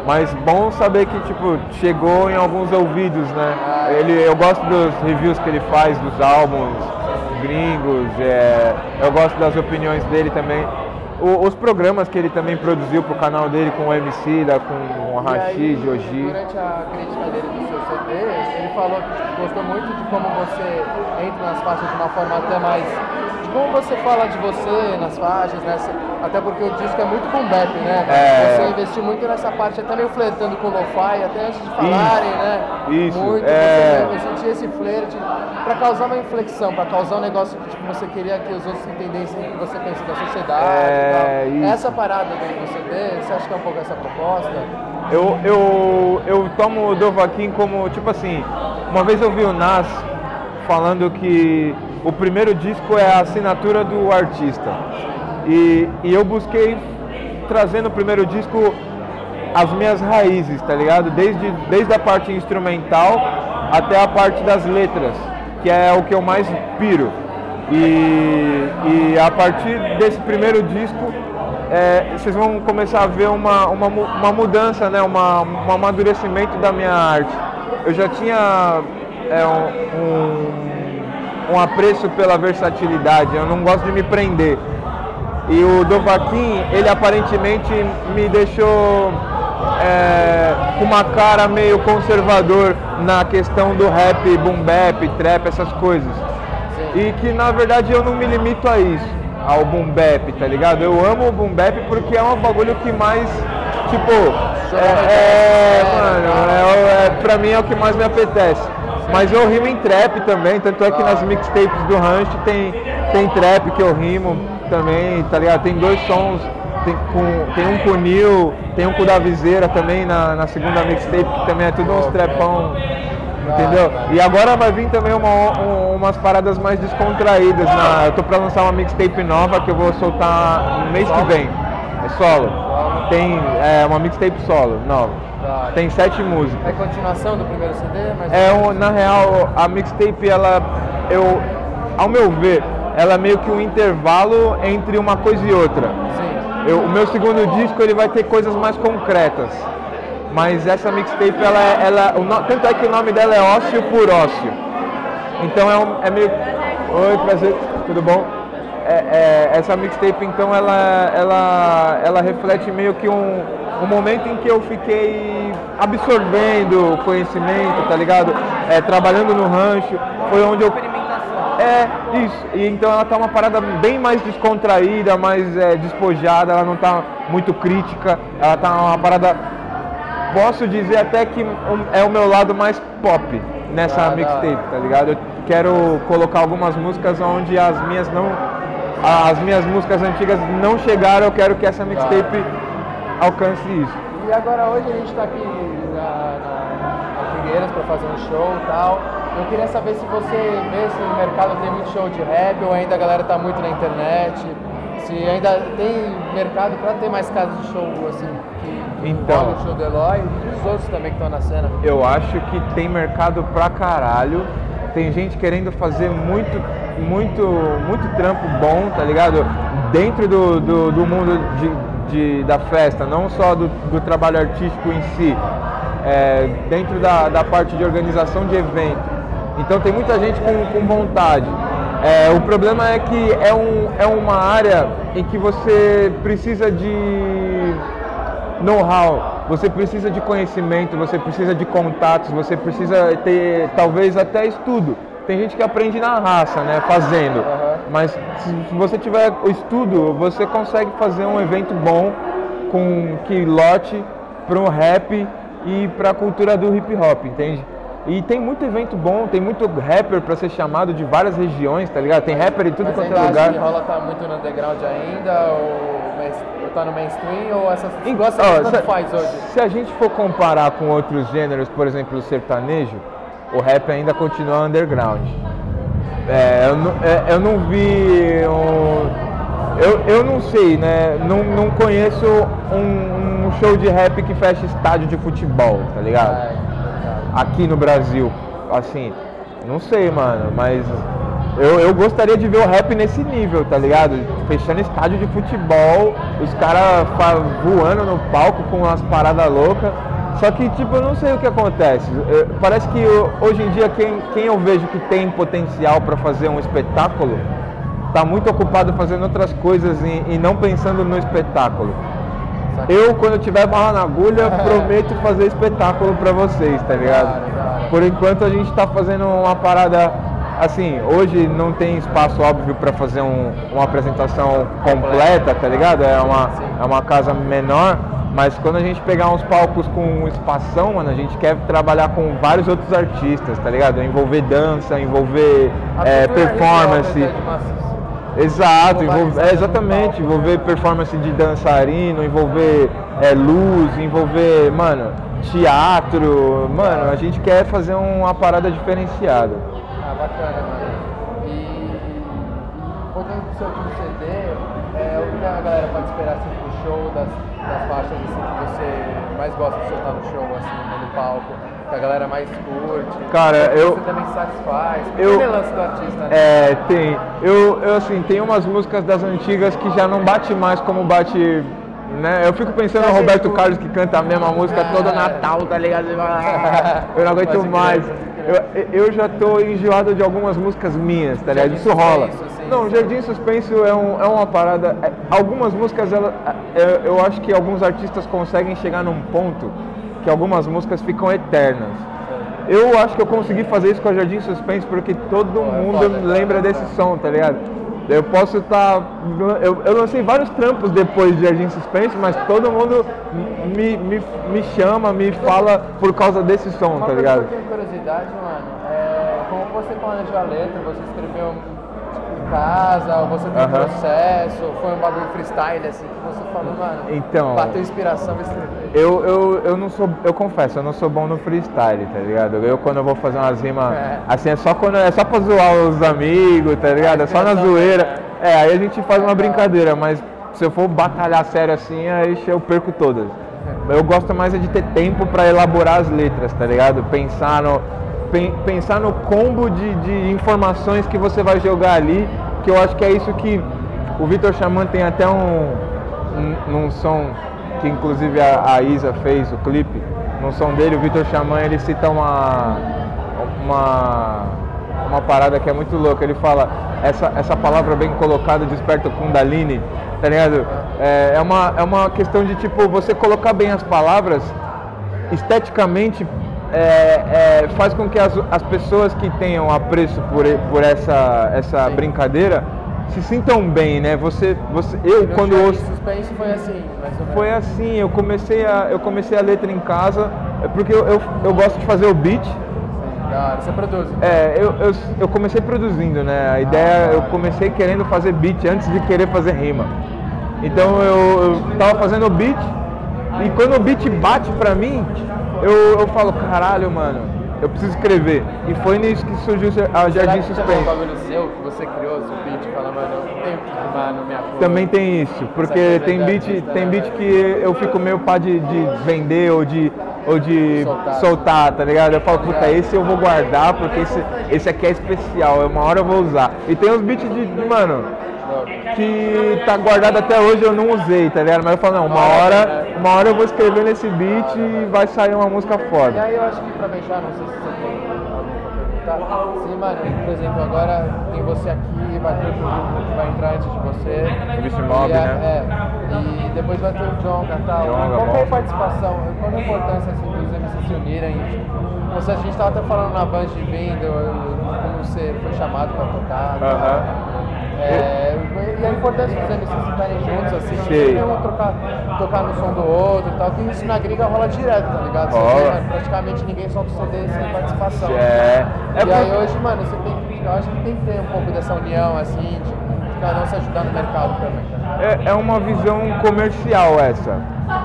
S7: Mas bom saber que tipo, chegou em alguns ouvidos, né? Ele, eu gosto dos reviews que ele faz dos álbuns gringos, é, eu gosto das opiniões dele também. O- os programas que ele também produziu pro canal dele com o MC, da, com o Rashid, Oji.
S5: Durante a crítica dele do seu CD, ele falou que gostou muito de como você entra nas faixas de uma forma até mais. Como você fala de você nas faixas, né? Você- Até porque o disco é muito boom bap, né?
S7: É.
S5: Você investiu muito nessa parte, até meio flertando com o lo-fi, até antes de falarem, né?
S7: isso,
S5: Muito,
S7: é.
S5: você, eu senti esse flerte pra causar uma inflexão, pra causar um negócio que tipo, você queria que os outros entendessem o que você pensa da sociedade
S7: É,
S5: e tal.
S7: isso.
S5: Essa parada do CD, você acha que é um pouco essa proposta?
S7: Eu, eu, eu tomo o Dovahkiin como, tipo assim, uma vez eu vi o Nas falando que o primeiro disco é a assinatura do artista. E, e eu busquei trazer no primeiro disco as minhas raízes, tá ligado? Desde, desde a parte instrumental até a parte das letras, que é o que eu mais piro. E, e a partir desse primeiro disco, é, vocês vão começar a ver uma, uma, uma mudança, né? uma, um amadurecimento da minha arte. Eu já tinha é, um, um, um apreço pela versatilidade, eu não gosto de me prender. E o Dovahkiin, ele aparentemente me deixou é, com uma cara meio conservador na questão do rap, boom bap, trap, essas coisas. E que na verdade eu não me limito a isso, ao boom bap, tá ligado? Eu amo o boom bap porque é um bagulho que mais, tipo, é, é, mano, é, é, pra mim é o que mais me apetece. Mas eu rimo em trap também, tanto é que nas mixtapes do Ranch tem, tem trap que eu rimo também, tá ligado? Tem dois sons, tem, com, tem um com o Nil, tem um com o da Viseira também na, na segunda mixtape, que também é tudo uns trapão, entendeu? E agora vai vir também uma- um- umas paradas mais descontraídas. Na, eu tô pra lançar uma mixtape nova que eu vou soltar no mês que vem. É solo. Tem é, uma mixtape solo, nova. Tem sete músicas.
S5: É continuação do primeiro CD? Mas
S7: É um, na real, a mixtape, ela, eu, ao meu ver, ela é meio que um intervalo entre uma coisa e outra.
S5: Sim.
S7: Eu- o meu segundo disco ele vai ter coisas mais concretas. Mas essa mixtape, ela, é- ela, o tanto é que o nome dela é Ócio por Ócio. Então é, um, é meio. Oi, prazer, tudo bom? É, é, essa mixtape, então, ela, ela, ela reflete meio que um, um momento em que eu fiquei absorvendo conhecimento, tá ligado? É, trabalhando no rancho, foi onde eu é, isso. E então ela tá uma parada bem mais descontraída, mais é, despojada, ela não tá muito crítica, ela tá uma parada. Posso dizer até que é o meu lado mais pop nessa
S5: Ah,
S7: mixtape, tá ligado? Eu quero colocar algumas músicas onde as minhas não. As minhas músicas antigas não chegaram, eu quero que essa mixtape alcance isso.
S5: E agora hoje a gente está aqui na, na, Figueiras para fazer um show e tal. Eu queria saber se você vê se no mercado tem muito show de rap ou ainda a galera tá muito na internet. Se ainda tem mercado para ter mais casas de show assim que
S7: Então.
S5: o show do Eloy e os outros também que estão na cena.
S7: Eu acho que tem mercado pra caralho. Tem gente querendo fazer muito, muito, muito trampo bom, tá ligado? Dentro do, do, do mundo de, de- da festa, não só do, do trabalho artístico em si, é, dentro da, da parte de organização de evento. Então tem muita gente com, com vontade. É, o problema é que é, um, é uma área em que você precisa de know-how, você precisa de conhecimento, você precisa de contatos, você precisa ter talvez até estudo. Tem gente que aprende na raça, né, fazendo. Mas se você tiver o estudo, você consegue fazer um evento bom com que lote para o rap e para a cultura do hip hop, entende? E tem muito evento bom, tem muito rapper para ser chamado de várias regiões, tá ligado? Tem rapper em tudo
S5: Mas
S7: quanto é lugar.
S5: que rola tá muito no underground ainda ou, tá no mainstream ou essas
S7: se,
S5: tanto faz hoje?
S7: se a gente for comparar com outros gêneros, por exemplo, o sertanejo, o rap ainda continua underground. É, eu, não- é, eu não vi. um- eu, eu não sei, né? Não, não conheço um, um show de rap que fecha estádio de futebol, tá ligado?
S5: É,
S7: aqui no Brasil. Assim, não sei, mano, mas eu, eu gostaria de ver o rap nesse nível, tá ligado? Fechando estádio de futebol, os caras voando no palco com umas paradas loucas. Só que, tipo, eu não sei o que acontece. Parece que eu- hoje em dia quem, quem eu vejo que tem potencial para fazer um espetáculo tá muito ocupado fazendo outras coisas e, e não pensando no espetáculo. Eu, quando eu tiver barra na agulha, [LAUGHS] prometo fazer espetáculo pra vocês, tá ligado? Por enquanto a gente tá fazendo uma parada assim, hoje não tem espaço óbvio para fazer um- uma apresentação completa, tá ligado? É uma, é uma casa menor, mas quando a gente pegar uns palcos com espação, mano, a gente quer trabalhar com vários outros artistas, tá ligado? Envolver dança, envolver é, performance. Exato, envolver, é, exatamente, envolver performance de dançarino, envolver é, luz, envolver, mano, teatro, mano, a gente quer fazer uma parada diferenciada.
S5: Ah, bacana, mano. E, voltando pro seu último CD, é, o que a galera pode esperar assim, pro show das, das faixas assim, que você mais gosta de soltar no show, assim, no palco, que a galera mais curte?
S7: Cara, eu-
S5: Você também satisfaz?
S7: eu-
S5: Aquele lance do artista, né?
S7: É, tem. Eu, eu assim, tem umas músicas das antigas que já não bate mais como bate. Né? Eu fico pensando no Roberto Carlos que canta a mesma música todo Natal, tá ligado? Ah, Eu não aguento mais. Eu, eu já tô enjoado de algumas músicas minhas, tá ligado?
S5: Jardim
S7: Isso rola.
S5: Suspenso, assim.
S7: Não, Jardim Suspenso é, um, é uma parada. é- algumas músicas, ela, é, eu acho que alguns artistas conseguem chegar num ponto que algumas músicas ficam eternas. Eu acho que eu consegui fazer isso com a Jardim Suspense porque todo mundo
S5: foda,
S7: lembra desse som, tá ligado? Eu posso estar. eu, eu lancei vários trampos depois de Jardim Suspense, mas todo mundo me, me, me chama, me fala por causa desse som,
S5: Uma
S7: tá ligado?
S5: eu tenho curiosidade, mano, é como você planejou a letra, você escreveu casa, ou você tem um
S7: Aham.
S5: processo, ou foi um bagulho freestyle assim que você falou, mano,
S7: Então-
S5: bateu inspiração e escreveu.
S7: Eu, eu, eu não sou, eu confesso, eu não sou bom no freestyle, tá ligado? Eu quando eu vou fazer umas rimas,
S5: É.
S7: assim, é só quando é só pra zoar os amigos, tá ligado? É só na
S5: inspiração,
S7: zoeira.
S5: né?
S7: É, aí a gente faz uma brincadeira, mas se eu for batalhar sério assim, aí eu perco todas. Eu gosto mais é de ter tempo pra elaborar as letras, tá ligado? Pensar no, pensar no combo de, de informações que você vai jogar ali, que eu acho que é isso que o Vitor Xamã tem até um, um, som que inclusive a, a Isa fez o clipe, no som dele, o Vitor Xamã ele cita uma, uma, uma parada que é muito louca. Ele fala, essa, essa palavra bem colocada desperta o Kundalini, tá ligado? É, é, uma, é uma questão de tipo, você colocar bem as palavras, esteticamente é, é, faz com que as, as pessoas que tenham apreço por, por essa, essa
S5: Sim.
S7: brincadeira se sintam bem, né? Você, você, eu
S5: Meu
S7: quando ouço
S5: suspense foi assim,
S7: foi assim, eu comecei a, eu comecei a letra em casa, é porque eu, eu, eu gosto de fazer o beat.
S5: Você produz. então.
S7: É, eu, eu, eu comecei produzindo, né? A ideia, eu comecei querendo fazer beat antes de querer fazer rima. Então eu, eu tava fazendo o beat e quando o beat bate pra mim, eu, eu falo, caralho, mano, eu preciso escrever. E foi nisso que surgiu a
S5: Será
S7: Jardim
S5: é
S7: Suspense.
S5: bagulho seu que você criou, seu beat, fala, mano, eu tenho que rimar no minha cor.
S7: Também tem isso, porque
S5: coisa
S7: tem beat,
S5: artista,
S7: tem
S5: né,
S7: beat que eu fico meio pá de, de vender ou de, ou de
S5: Soltar.
S7: soltar. tá ligado? Eu falo, puta, esse eu vou guardar porque esse, esse aqui é especial, uma hora eu vou usar. E tem uns beats de, mano, que tá guardado até hoje eu não usei, tá ligado? Mas eu falo, não, uma hora, uma hora eu vou escrever nesse beat e vai sair uma música
S5: E
S7: foda.
S5: aí eu acho que pra fechar, não sei se você tem perguntar. Sim, mano, por exemplo, agora tem você aqui, vai ter outro grupo que vai entrar antes de você.
S7: O Vice Mob,
S5: E
S7: né?
S5: É, e depois vai ter o Jonga e tal.
S7: Djonga,
S5: Qual é a participação, qual é a importância assim, dos MCs se unirem? Tipo, a gente tava até falando na Band de Vindo, como você foi chamado pra tocar. né? É, e a importância dos MCs estarem juntos, assim,
S7: Sei.
S5: sempre um trocar, tocar no som do outro e tal, que isso na gringa rola direto, tá ligado? Você praticamente ninguém solta o CD sem participação.
S7: É, é
S5: e aí hoje, mano, você tem eu acho que tem que ter um pouco dessa união, assim, de cada um se ajudar no mercado também.
S7: é, é uma visão comercial essa.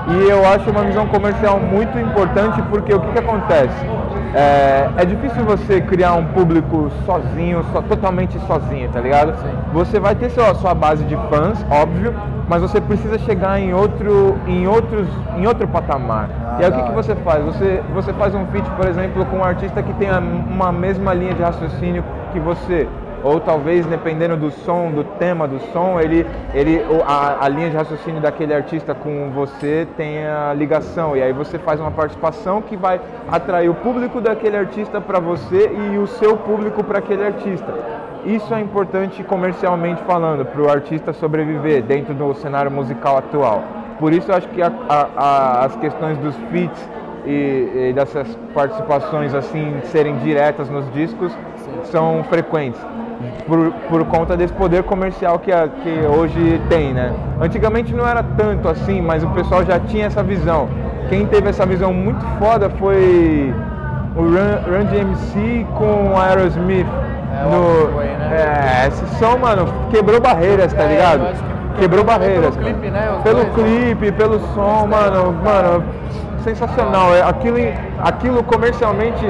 S7: E eu acho uma visão comercial muito importante porque o que, que acontece? É, é difícil você criar um público sozinho, só, totalmente sozinho, tá ligado?
S5: Sim.
S7: Você vai ter sua, sua base de fãs, óbvio, mas você precisa chegar em outro, em outros, em outro patamar.
S5: Ah,
S7: e aí o que, que você faz? Você, você faz um feat, por exemplo, com um artista que tem uma mesma linha de raciocínio que você. Ou talvez, dependendo do som, do tema do som, ele, ele, a, a linha de raciocínio daquele artista com você tenha ligação. E aí você faz uma participação que vai atrair o público daquele artista para você e o seu público para aquele artista. Isso é importante comercialmente falando, para o artista sobreviver dentro do cenário musical atual. Por isso eu acho que a- a- as questões dos feats e, e dessas participações assim serem diretas nos discos são frequentes por, por conta desse poder comercial que, a, que hoje tem, né? Antigamente não era tanto assim, mas o pessoal já tinha essa visão. Quem teve essa visão muito foda foi o Run, Run DMC com o Aerosmith.
S5: É,
S7: no,
S5: né?
S7: é, esse som, mano, quebrou barreiras, tá
S5: É,
S7: ligado?
S5: que
S7: Quebrou barreiras.
S5: pelo clipe, né,
S7: Pelo
S5: dois, né?
S7: clipe, pelo som, mano, mano, sensacional. É, Aquilo, aquilo comercialmente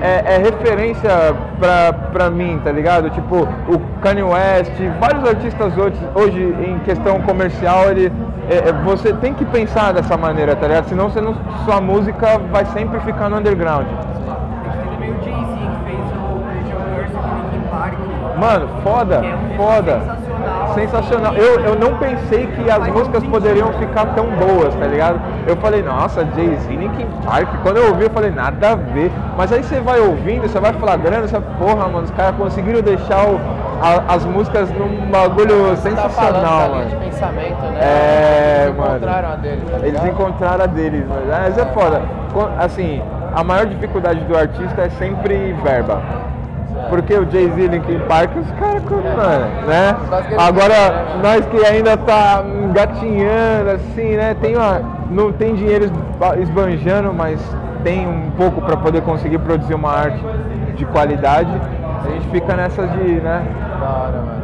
S7: é, é referência pra, pra mim, tá ligado? Tipo, o Kanye West, vários artistas hoje, hoje em questão comercial, ele, é, é, você tem que pensar dessa maneira, tá ligado? Senão você não, sua música vai sempre ficar no underground.
S2: Park.
S7: Mano, foda,
S2: é
S7: foda.
S2: Sensacional.
S7: Eu, eu não pensei que as músicas poderiam ficar tão boas, tá ligado? Eu falei, nossa, Jay-Z, Linkin Park. Quando eu ouvi, eu falei, nada a ver. Mas aí você vai ouvindo, você vai flagrando, você porra, mano, os caras conseguiram deixar o- a- as músicas num bagulho
S5: Você tá
S7: sensacional,
S5: linha
S7: mano.
S5: de pensamento, né?
S7: É,
S5: Eles
S7: mano.
S5: encontraram a dele, tá
S7: Eles encontraram a deles, mas mas é foda. Co- Assim, a maior dificuldade do artista é sempre verba. Porque o Jay-Z Linkin Park, os caras, né? Agora, nós que ainda tá engatinhando, assim, né? Tem uma, não tem dinheiro esba- esbanjando, mas tem um pouco para poder conseguir produzir uma arte de qualidade. A gente fica nessa de, né?
S5: Da hora, mano.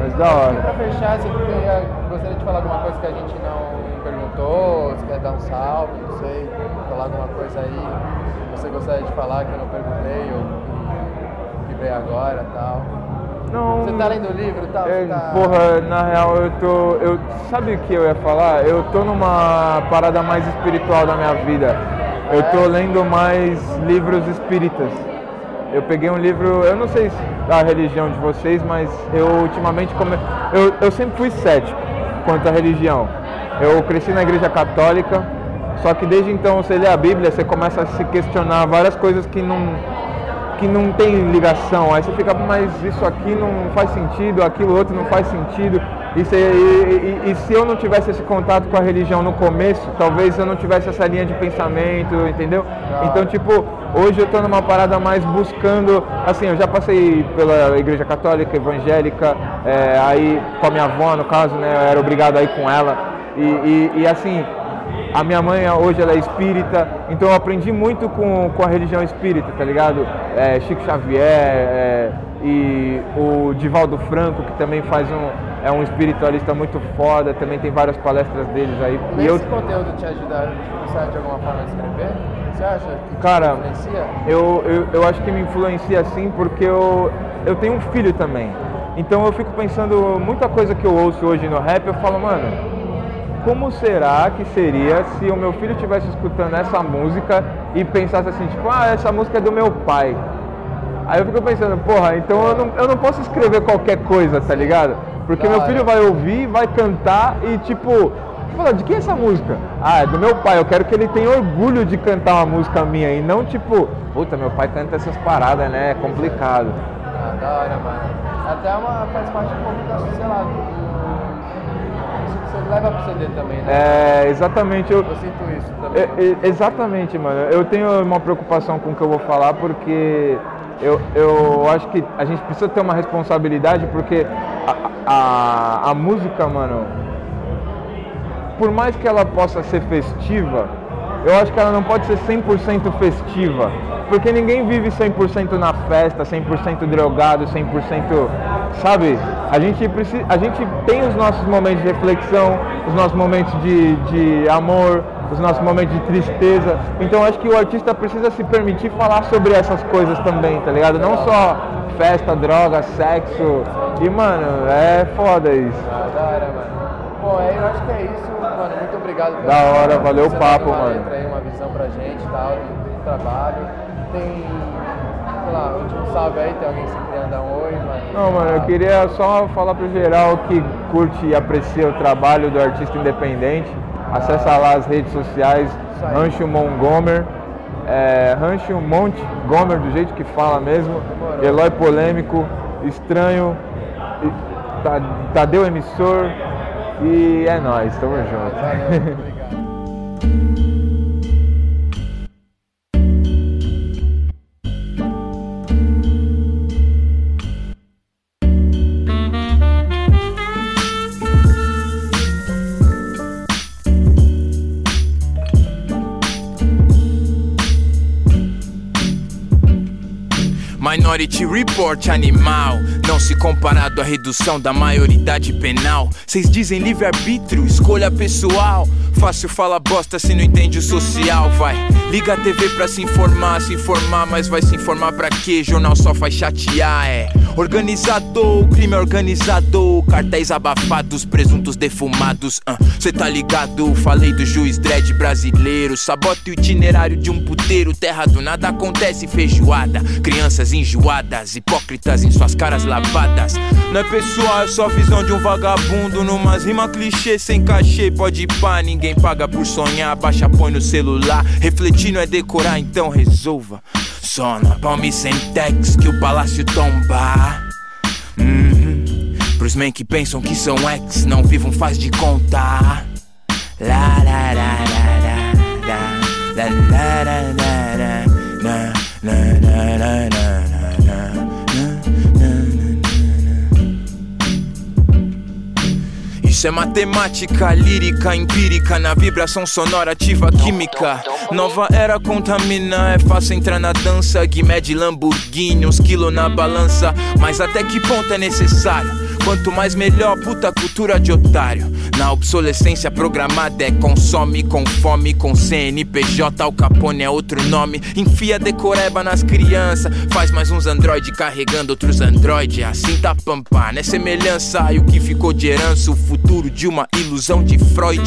S7: Mas da hora.
S5: Pra fechar, você queria, gostaria de falar alguma coisa que a gente não perguntou? Você quer dar um salve, não sei, falar alguma coisa aí que você gostaria de falar que eu não perguntei ou veio agora e tal?
S7: Não,
S5: Você tá lendo o livro e tal?
S7: É,
S5: tá...
S7: Porra, na real eu tô. Eu, sabe o que eu ia falar? Eu tô numa parada mais espiritual da minha vida. Eu tô lendo mais livros espíritas. Eu peguei um livro, eu não sei se a religião de vocês, mas eu ultimamente come... eu, eu sempre fui cético quanto à religião. Eu cresci na igreja católica, só que desde então você lê a Bíblia, você começa a se questionar várias coisas que não que não tem ligação. Aí você fica, mas isso aqui não faz sentido, aquilo outro não faz sentido. E se, e- e- e se eu não tivesse esse contato com a religião no começo, talvez eu não tivesse essa linha de pensamento, entendeu? Então, tipo, hoje eu tô numa parada mais buscando, assim, eu já passei pela igreja católica, evangélica, é, aí com a minha avó, no caso, né, eu era obrigado a ir com ela. E, assim, a minha mãe hoje ela é espírita, então eu aprendi muito com, com a religião espírita, tá ligado? É, Chico Xavier é, e o Divaldo Franco, que também faz um, é um espiritualista muito foda, também tem várias palestras deles aí. E
S5: Nesse
S7: eu,
S5: conteúdo te ajuda, te influencia de alguma forma a escrever? Você acha que
S7: Cara,
S5: influencia?
S7: eu, eu, eu acho que me influencia assim porque eu, eu tenho um filho também. Então eu fico pensando, muita coisa que eu ouço hoje no rap, eu falo, mano, como será que seria se o meu filho estivesse escutando essa música e pensasse assim, tipo, ah, essa música é do meu pai. Aí eu fico pensando, porra, então eu não, eu não posso escrever qualquer coisa, tá ligado? Porque meu filho vai ouvir, vai cantar e tipo, fala, de quem é essa música? Ah, é do meu pai, eu quero que ele tenha orgulho de cantar uma música minha e não tipo, puta, meu pai canta essas paradas, né? É complicado.
S5: Ah, da hora, mano. Até uma, faz parte um pouco da, sei lá, você leva pro CD também, né?
S7: É, exatamente, eu,
S5: Eu sinto isso também.
S7: É, é, exatamente, mano. Eu tenho uma preocupação com o que eu vou falar porque eu, eu acho que a gente precisa ter uma responsabilidade porque a, a, a música, mano, por mais que ela possa ser festiva, eu acho que ela não pode ser 100% festiva. Porque ninguém vive 100% na festa, 100% drogado, 100%, sabe? A gente, precisa, a gente tem os nossos momentos de reflexão, os nossos momentos de, de amor, os nossos momentos de tristeza. Então acho que o artista precisa se permitir falar sobre essas coisas também, tá ligado? Não só festa, droga, sexo. E, mano, é foda isso.
S5: Da hora, mano. Bom, é, eu acho que é isso, mano. Muito obrigado.
S7: Da hora, valeu o papo,
S5: uma
S7: mano.
S5: letra aí, uma visão pra gente tal, do, trabalho. Tem, sei lá, último salve aí, tem alguém que você queria dar um oi, mano?
S7: Não, mano, eu queria só falar pro geral que curte e aprecia o trabalho do artista independente. Acessa lá as redes sociais. Rancho Montgomer, é, Rancho Monte Gomer, do jeito que fala mesmo,
S5: Demorou.
S7: Eloy Polêmico, Estranho, Ta- Tadeu Emissor e é nóis, tamo junto. [LAUGHS]
S8: Minority Report animal. Não se comparado à redução da maioridade penal. Vocês dizem livre-arbítrio, escolha pessoal. Fácil fala bosta se não entende o social, vai. Liga a TV pra se informar, se informar, mas vai se informar pra quê? Jornal só faz chatear, é. Organizador, crime organizado, cartéis abafados, presuntos defumados. Uh, Cê tá ligado? Falei do juiz dread brasileiro. Sabota o itinerário de um puteiro. Terra do nada acontece feijoada. Crianças enjoadas, hipócritas em suas caras lavadas. Não é pessoal, é só visão de um vagabundo. Numas rima clichê sem cachê. Pode pá, ninguém paga por sonhar. Baixa, põe no celular. Refletir não é decorar, então resolva. Só na palme sem tex que o palácio tomba. Uhum. Pros men que pensam que são ex, não vivam faz de conta. Isso é matemática, lírica, empírica Na vibração sonora ativa química Nova era contamina, é fácil entrar na dança Que mede Lamborghini, uns quilos na balança Mas até que ponto é necessário? Quanto mais melhor, puta cultura de otário. Na obsolescência programada é consome com fome Com CNPJ, Al Capone é outro nome. Enfia decoreba nas crianças Faz mais uns android carregando outros android. Assim tá pampa, né semelhança? E o que ficou de herança, o futuro de uma ilusão de Freud.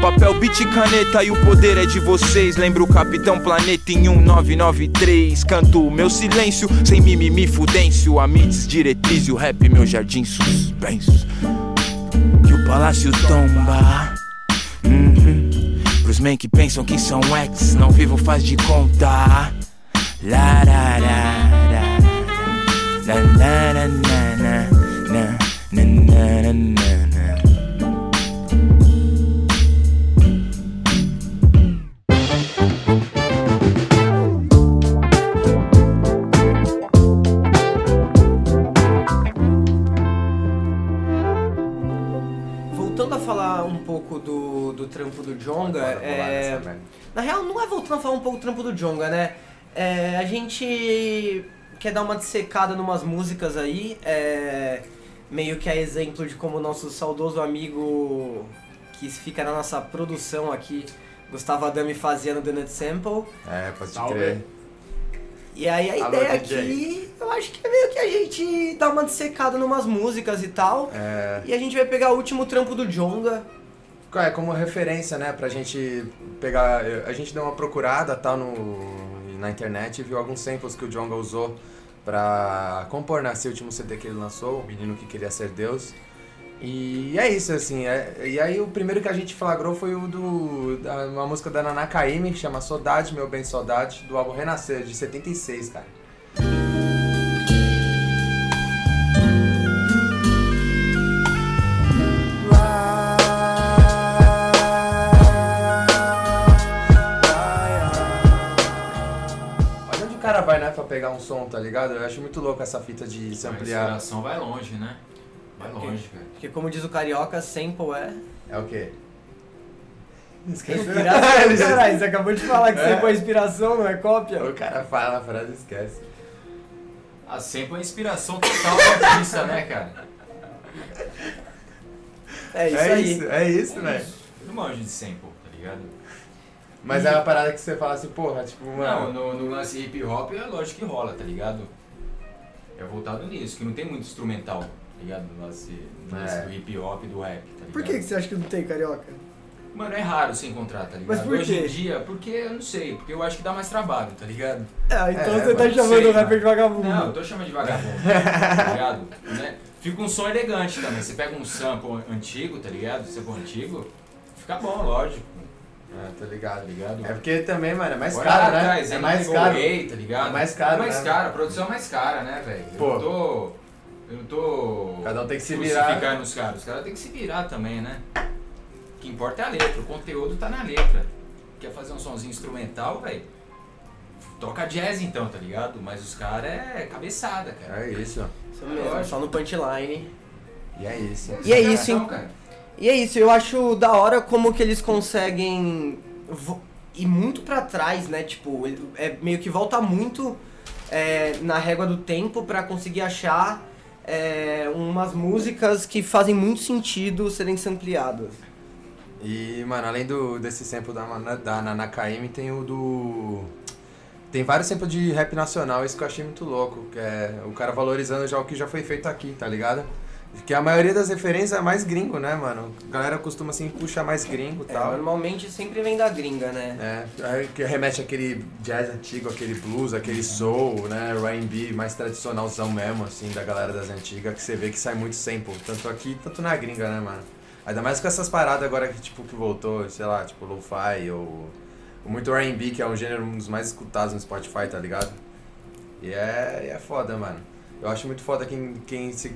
S8: Papel, beat e caneta e o poder é de vocês. Lembro o Capitão Planeta em 1993 Canto o meu silêncio, sem mimimi fudêncio. A mites, diretriz e o rap, meu jardim suspenso Que o palácio tomba. Uhum. Pros men que pensam que são ex Não vivo faz de conta. La La la la na na na na na na na
S2: voltando a falar um pouco do trampo do Jonga, né? É, a gente quer dar uma dissecada numas músicas aí, é, meio que a exemplo de como o nosso saudoso amigo que fica na nossa produção aqui, Gustavo Adami fazia no The Nut Sample.
S1: É, pode
S3: Salve.
S1: crer.
S2: E aí a
S1: Alô,
S2: ideia
S1: DJ.
S2: aqui, eu acho que é meio que a gente dar uma dissecada numas músicas e tal.
S1: É,
S2: E a gente vai pegar o último trampo do Jonga.
S1: É, como referência, né, pra gente pegar... A gente deu uma procurada, tá, no, na internet e viu alguns samples que o Jonga usou pra compor nesse último CD que ele lançou, O Menino Que Queria Ser Deus. E é isso, assim, é- e aí o primeiro que a gente flagrou foi o do... Da, uma música da Nana que chama Saudade, Meu Bem Saudade, do álbum Renascer, de 76, cara. Pegar um som, tá ligado? Eu acho muito louco essa fita de se
S3: A
S1: ampliar.
S3: inspiração vai longe, né? Vai longe, velho.
S2: Porque como diz o carioca, sample é.
S1: É o quê?
S2: Inspiração, [LAUGHS] caralho. Você acabou de falar que
S1: É.
S2: sample é inspiração, não é cópia?
S1: O cara fala a frase e esquece.
S3: A sempre é inspiração total da artista, né, cara?
S2: É isso
S1: é
S2: aí.
S1: isso, é isso, velho.
S3: Eu não manjo de sample, tá ligado?
S1: Mas é uma parada que você fala assim, porra, tipo,
S3: Não,
S1: mano.
S3: no, no lance hip hop é lógico que rola, tá ligado? É voltado nisso, que não tem muito instrumental, tá ligado? No lance, no lance
S1: É.
S3: do hip hop e do rap, tá ligado?
S2: Por que, que você acha que não tem carioca?
S3: Mano, é raro você encontrar, tá ligado?
S2: Mas por
S3: Hoje
S2: quê?
S3: em dia, porque eu não sei, porque eu acho que dá mais trabalho, tá ligado?
S2: É, então
S1: É,
S2: você tá chamando
S3: sei,
S2: o rapper
S3: mano.
S2: de vagabundo.
S3: Não, eu tô chamando de vagabundo, tá ligado? [LAUGHS] Né? Fica um som elegante também. Você pega um sample antigo, tá ligado? Sample antigo, fica bom, lógico,
S1: Tô ligado.
S3: tá ligado?
S1: É porque também, mano, é mais
S3: Agora
S1: caro, né?
S3: atrás,
S1: É mais caro.
S3: Rei, tá ligado?
S1: É mais caro,
S3: É mais
S1: né?
S3: caro, a produção é mais cara, né, velho? Eu
S1: Pô.
S3: não tô. Eu não tô.
S1: Cada um tem que se virar.
S3: crucificando os caras. Os caras têm que se virar também, né? O que importa é a letra, o conteúdo tá na letra. Quer fazer um sonzinho instrumental, velho? Toca jazz então, tá ligado? Mas os caras é cabeçada, cara.
S1: É isso.
S2: Isso mesmo, só no punchline.
S1: E é isso.
S2: E é isso, hein?
S3: cara.
S2: E é isso, eu acho da hora como que eles conseguem ir muito pra trás, né? Tipo, é meio que volta muito é, na régua do tempo pra conseguir achar é, umas músicas que fazem muito sentido serem sampleadas.
S1: E, mano, além do, desse sample da, da Nana Kaimi, tem o do. Tem vários samples de rap nacional, isso que eu achei muito louco. Que é o cara valorizando já o que já foi feito aqui, tá ligado? Que a maioria das referências é mais gringo, né, mano? A galera costuma assim puxar mais gringo e
S2: É,
S1: tal.
S2: normalmente sempre vem da gringa, né?
S1: É, que remete àquele jazz antigo, aquele blues, aquele soul, né, R&B mais tradicionalzão mesmo, assim, da galera das antigas, que você vê que sai muito sample, tanto aqui, tanto na gringa, né, mano? Ainda mais com essas paradas agora que, tipo, que voltou, sei lá, tipo, lo-fi ou, muito R&B, que é um gênero um dos mais escutados no Spotify, tá ligado? E é, é foda, mano. Eu acho muito foda quem, quem se...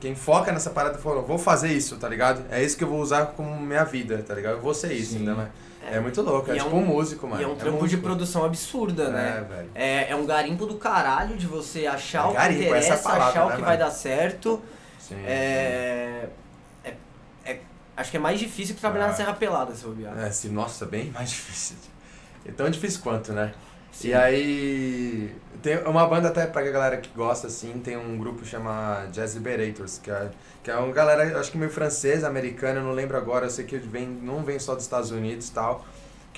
S1: Quem foca nessa parada e fala, vou fazer isso, tá ligado? É isso que eu vou usar como minha vida, tá ligado? Eu vou ser isso, ainda mais. É, muito louco, é,
S2: é
S1: tipo
S2: um-
S1: um músico, mano.
S2: E é um trampo de
S1: músico.
S2: produção absurda, né?
S1: É, velho.
S2: É, é um garimpo do caralho de você achar
S1: É
S2: o que
S1: garimpo, essa é a
S2: interessa,
S1: palavra,
S2: achar o
S1: né,
S2: que
S1: mano?
S2: vai dar certo.
S1: Sim.
S2: É, é- é- acho que é mais difícil que trabalhar
S1: Ah.
S2: na Serra Pelada, se bobear.
S1: É, sim, nossa, bem mais [LAUGHS] difícil. É tão difícil quanto, né?
S2: Sim.
S1: E aí. Tem uma banda até pra galera que gosta, assim, tem um grupo que chama Jazz Liberators, que é, que é uma galera, acho que meio francesa, americana, não lembro agora, eu sei que vem, não vem só dos Estados Unidos e tal.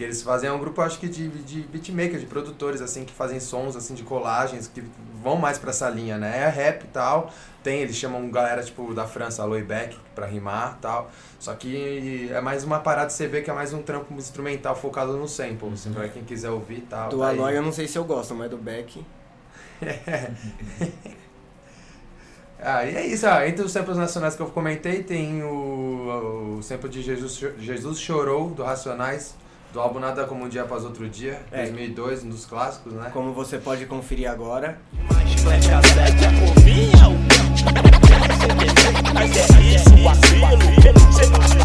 S1: Que eles fazem, é um grupo, acho que de, de beatmakers, de produtores, assim, que fazem sons, assim, de colagens, que vão mais pra essa linha, né? É rap e tal, tem, eles chamam galera, tipo, da França, Aloy Beck, pra rimar e tal. Só que é mais uma parada, você vê que é mais um trampo instrumental focado no sample, assim, pra quem quiser ouvir e tal.
S2: Do
S1: tá aí.
S2: Aloy eu não sei se eu gosto, mas do Beck. [LAUGHS]
S1: Ah, e é isso, ah, entre os samples nacionais que eu comentei, tem o, o sample de Jesus, Jesus Chorou, do Racionais, do álbum Nada Como Um Dia Após Outro Dia,
S2: É.
S1: 2002, um dos clássicos, né?
S2: Como você pode conferir agora.
S6: Eu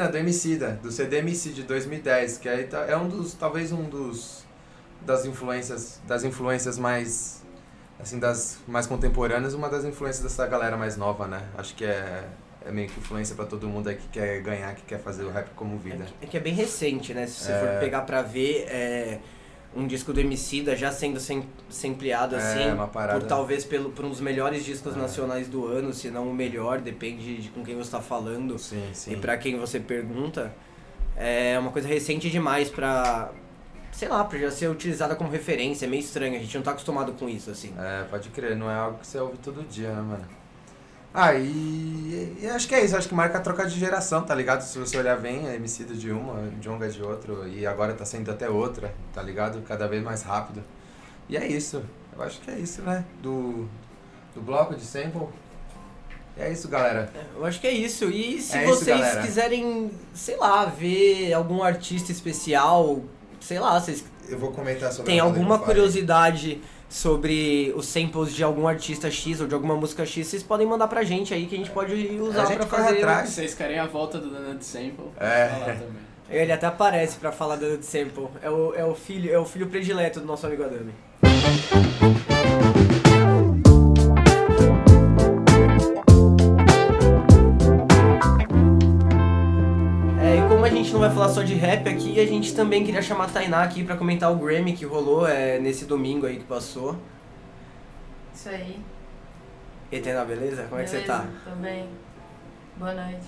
S1: Piscina, do Emicida, do CD MC de 2010, que aí tá- é um dos, talvez um dos, das influências, das influências mais, assim, das mais contemporâneas, uma das influências dessa galera mais nova, né? Acho que é, é meio que influência pra todo mundo aí que quer ganhar, que quer fazer o rap como vida.
S2: É que é bem recente, né? Se você
S1: É.
S2: for pegar pra ver, é um disco do Emicida já sendo sem, sampleado
S1: É,
S2: assim, por talvez pelo, por um dos melhores discos
S1: É.
S2: nacionais do ano, se não o melhor, depende de com quem você tá falando
S1: Sim, sim.
S2: e pra quem você pergunta. É uma coisa recente demais pra, sei lá, pra já ser utilizada como referência, é meio estranho, a gente não tá acostumado com isso, assim.
S1: É, pode crer, não é algo que você ouve todo dia, né, mano? Ah, e, acho que é isso, acho que marca a troca de geração, tá ligado? Se você olhar bem, a MC de uma, Jonga de outro, e agora tá saindo até outra, tá ligado? Cada vez mais rápido. E é isso, eu acho que é isso, né? Do, do bloco de sample. E é isso, galera.
S2: Eu acho que é isso. E se
S1: É isso,
S2: vocês
S1: galera.
S2: quiserem, sei lá, ver algum artista especial, sei lá, vocês
S1: Eu vou comentar sobre
S2: tem alguma
S1: eu falei.
S2: Sobre os samples de algum artista X ou de alguma música X, vocês podem mandar pra gente aí que a gente pode usar
S1: A gente
S2: pra fazer.
S1: atrás.
S9: Se vocês querem a volta do Donut Sample,
S1: É.
S9: falar também.
S2: Ele até aparece pra falar do Donut Sample. É o, é o filho, é o filho predileto do nosso amigo Adami. Gente não vai falar só de rap aqui, a gente também queria chamar a Tainá aqui pra comentar o Grammy que rolou é, nesse domingo aí que passou.
S10: Isso aí.
S2: E Tainá, beleza? Como é que você tá?
S10: Beleza? Tô bem. Boa noite.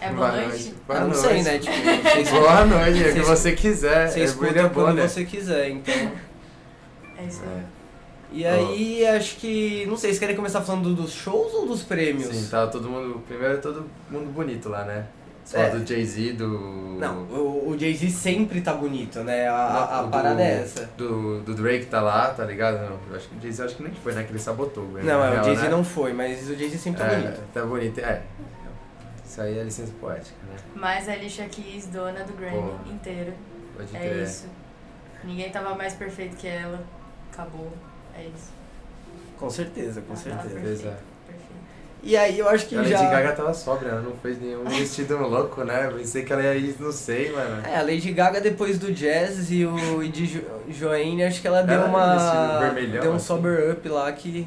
S10: É
S1: Boa
S10: boa,
S1: noite.
S10: noite?
S1: Boa
S2: Eu não
S1: noite.
S2: sei, né? Tipo, vocês, [LAUGHS]
S1: Boa noite, é o que você quiser.
S2: você
S1: é
S2: escuta
S1: William
S2: quando
S1: Bonner.
S2: você quiser, então.
S10: É isso aí.
S2: E aí, acho que. Não sei, vocês querem começar falando dos shows ou dos prêmios?
S1: Sim, tava todo mundo. Primeiro todo mundo bonito lá, né? Você
S2: É.
S1: fala do Jay-Z, do.
S2: Não, o, o Jay-Z sempre tá bonito, né? A, a- a
S1: do-
S2: parada é essa.
S1: Do, do Drake tá lá, tá ligado? Não, eu acho que o Jay-Z acho que nem foi, né? Que ele sabotou. né?
S2: Não, é, o Jay-Z
S1: né?
S2: não foi, mas o Jay-Z sempre tá
S1: é,
S2: bonito.
S1: Tá bonito, é. Isso aí é licença poética, né?
S10: Mas a Alicia Keys, dona do Grammy
S1: Pô.
S10: inteiro.
S1: Pode
S10: É
S1: crer.
S10: isso. Ninguém tava mais perfeito que ela. Acabou. É isso.
S2: Com certeza, com
S10: Ela tava
S2: certeza. E aí eu acho que
S1: A Lady
S2: já.
S1: Gaga tava sóbria, ela não fez nenhum [LAUGHS] vestido louco, né? Pensei que ela ia ir, não sei, mano.
S2: É, a Lady Gaga depois do Jazz e o e de Jo- Joanne, acho que ela deu
S1: Ela
S2: uma.
S1: vestido vermelhão,
S2: deu um
S1: assim.
S2: sober up lá que.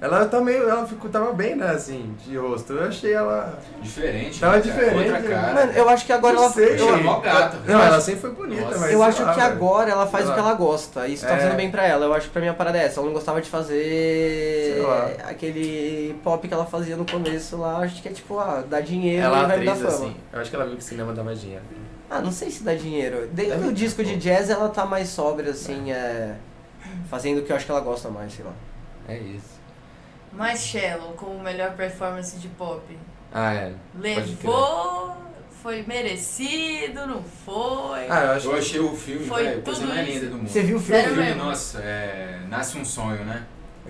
S1: Ela tá meio. Ela ficou, tava bem, né, assim, de rosto. Eu achei ela.
S3: Diferente.
S1: Tava
S3: né, cara?
S1: diferente,
S3: Outra cara.
S2: Mano, eu acho que agora
S1: Não
S2: ela.
S1: sei,
S2: eu,
S3: Achei mó gata.
S1: Não,
S2: Eu
S1: ela sempre foi bonita,
S3: Nossa.
S1: mas.
S2: eu acho
S1: lá,
S2: que
S1: velho.
S2: agora ela faz o que ela gosta. Isso tá
S1: É.
S2: fazendo bem pra ela. Eu acho que pra mim a parada é essa. Ela não gostava de fazer
S1: Sei lá.
S2: aquele pop que ela fazia no começo lá. Acho que é tipo, ah, dá dinheiro
S1: Ela
S2: e vai me dar fama.
S1: assim. Eu acho que ela viu que o cinema dá mais dinheiro.
S2: Ah, não sei se dá dinheiro. Desde
S1: Deve
S2: o disco de jazz ela tá mais sóbria, assim, é. Fazendo o que eu acho que ela gosta mais, sei lá.
S1: É isso.
S10: Mais Shallow como melhor performance de pop.
S1: Ah, é.
S10: Levou, foi merecido, não foi.
S1: Ah, eu acho
S3: Eu
S1: que.
S3: achei o filme,
S10: Foi
S3: velho, a coisa
S10: tudo
S3: mais linda do mundo.
S2: Você viu o
S3: O
S2: filme?
S10: Sério
S3: filme,
S10: mesmo?
S3: nossa, é, nasce um sonho, né?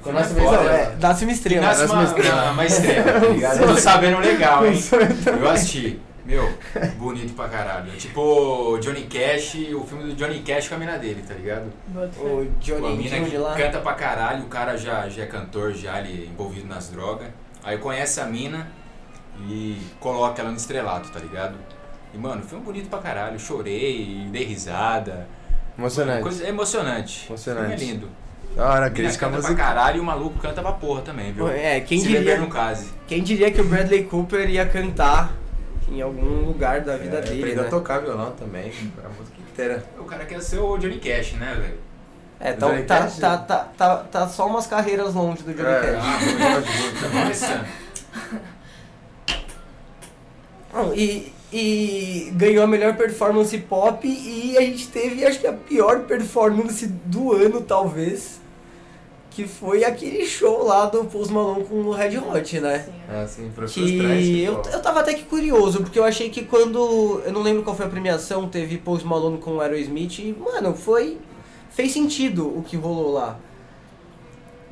S1: Quando
S3: Filme
S1: nasce
S3: é
S1: uma
S3: foda,
S1: estrela.
S3: velho.
S2: Nasce uma estrela.
S3: Nasce
S1: nasce
S3: uma,
S1: uma estrela.
S3: uma, uma estrela, tá [LAUGHS] ligado? Tô sabendo legal, hein? Eu assisti. Meu, bonito pra caralho. Tipo Johnny Cash, o filme do Johnny Cash com a mina dele, tá ligado?
S10: Bota fé.
S2: O
S3: a
S2: Johnny
S3: mina que
S2: lá.
S3: canta pra caralho, o cara já, já é cantor, já ele envolvido nas drogas. Aí conhece a mina e coloca ela no estrelato, tá ligado? E mano, filme bonito pra caralho, chorei, dei risada.
S1: Emocionante.
S3: Coisa, é emocionante.
S1: Emocionante.
S3: O filme é lindo.
S1: Da hora, crítica
S3: canta pra
S1: musical.
S3: caralho e o maluco canta pra porra também, viu?
S2: É, quem
S3: Se
S2: diria,
S3: beber no case.
S2: quem diria que o Bradley Cooper ia cantar em algum lugar da vida
S1: É,
S2: dele,
S1: aprendeu
S2: né?
S1: a tocar violão também, a música inteira.
S3: O cara quer ser o Johnny Cash, né, velho?
S2: É, tá,
S1: Johnny
S2: tá,
S1: Cash?
S2: tá, tá, tá, tá só umas carreiras longe do Johnny
S1: É.
S2: Cash.
S3: Ah, tá
S2: e, e ganhou a melhor performance pop e a gente teve, acho que a pior performance do ano, talvez, que foi aquele show lá do Post Malone com o Red Hot, né?
S10: Sim,
S1: É assim, foi frustrante.
S2: Que eu, eu tava até que curioso, porque eu achei que quando. Eu não lembro qual foi a premiação, teve Post Malone com o Aerosmith e, mano, foi. Fez sentido o que rolou lá.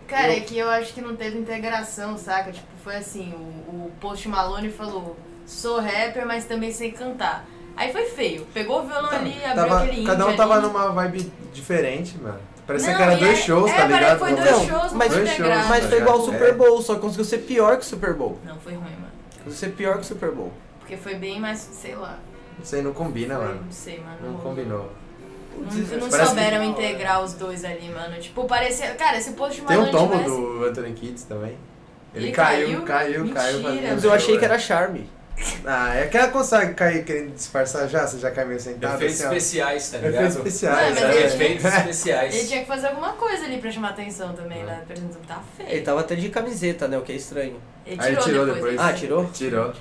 S10: Cara, é que eu acho que não teve integração, saca? Tipo, foi assim, o, o Post Malone falou, sou rapper, mas também sei cantar. Aí foi feio. Pegou o violão ali, abriu
S1: Tava-
S10: aquele
S1: cada um tava
S10: ali.
S1: numa vibe diferente, mano. Parecia
S10: Não,
S1: que era dois
S10: é-
S1: shows,
S10: é,
S1: tá ligado?
S10: que foi dois
S1: Não,
S10: shows,
S2: mas-
S1: dois shows.
S2: Mas
S1: tá
S2: foi igual o
S1: ligado?
S2: Super
S1: É.
S2: Bowl, só conseguiu ser pior que o Super Bowl.
S10: Não, foi ruim, mano.
S2: Conseguiu ser pior que o Super Bowl.
S10: Porque foi bem mais, sei lá.
S1: Isso aí não combina,
S10: foi,
S1: mano.
S10: Não sei, mano.
S1: Não combinou.
S10: Não, não souberam
S1: que-
S10: integrar os dois ali, mano. Tipo, parecia. Cara, se o Post
S1: Tem um tombo
S10: tivesse.
S1: do Anthony Kids também. Ele,
S10: Ele
S1: caiu,
S10: caiu?
S1: caiu, caiu.
S10: Mentira.
S1: fazendo
S2: Mas eu achei que
S1: é.
S2: era charme.
S1: Ah, é que ela consegue cair querendo disfarçar já? Você já cai meio sentado
S3: Efeitos
S1: assim,
S3: especiais, tá ligado?
S1: Efeitos especiais.
S10: Não,
S1: é.
S10: ele-
S3: Efeitos especiais.
S10: Ele tinha que fazer alguma coisa ali pra chamar atenção também, né? Por exemplo, tá feio.
S2: Ele tava até de camiseta, né? O que é estranho.
S10: Ele
S1: Aí
S10: tirou,
S1: tirou
S10: depois.
S1: depois.
S10: né?
S2: Ah, tirou?
S1: Tirou.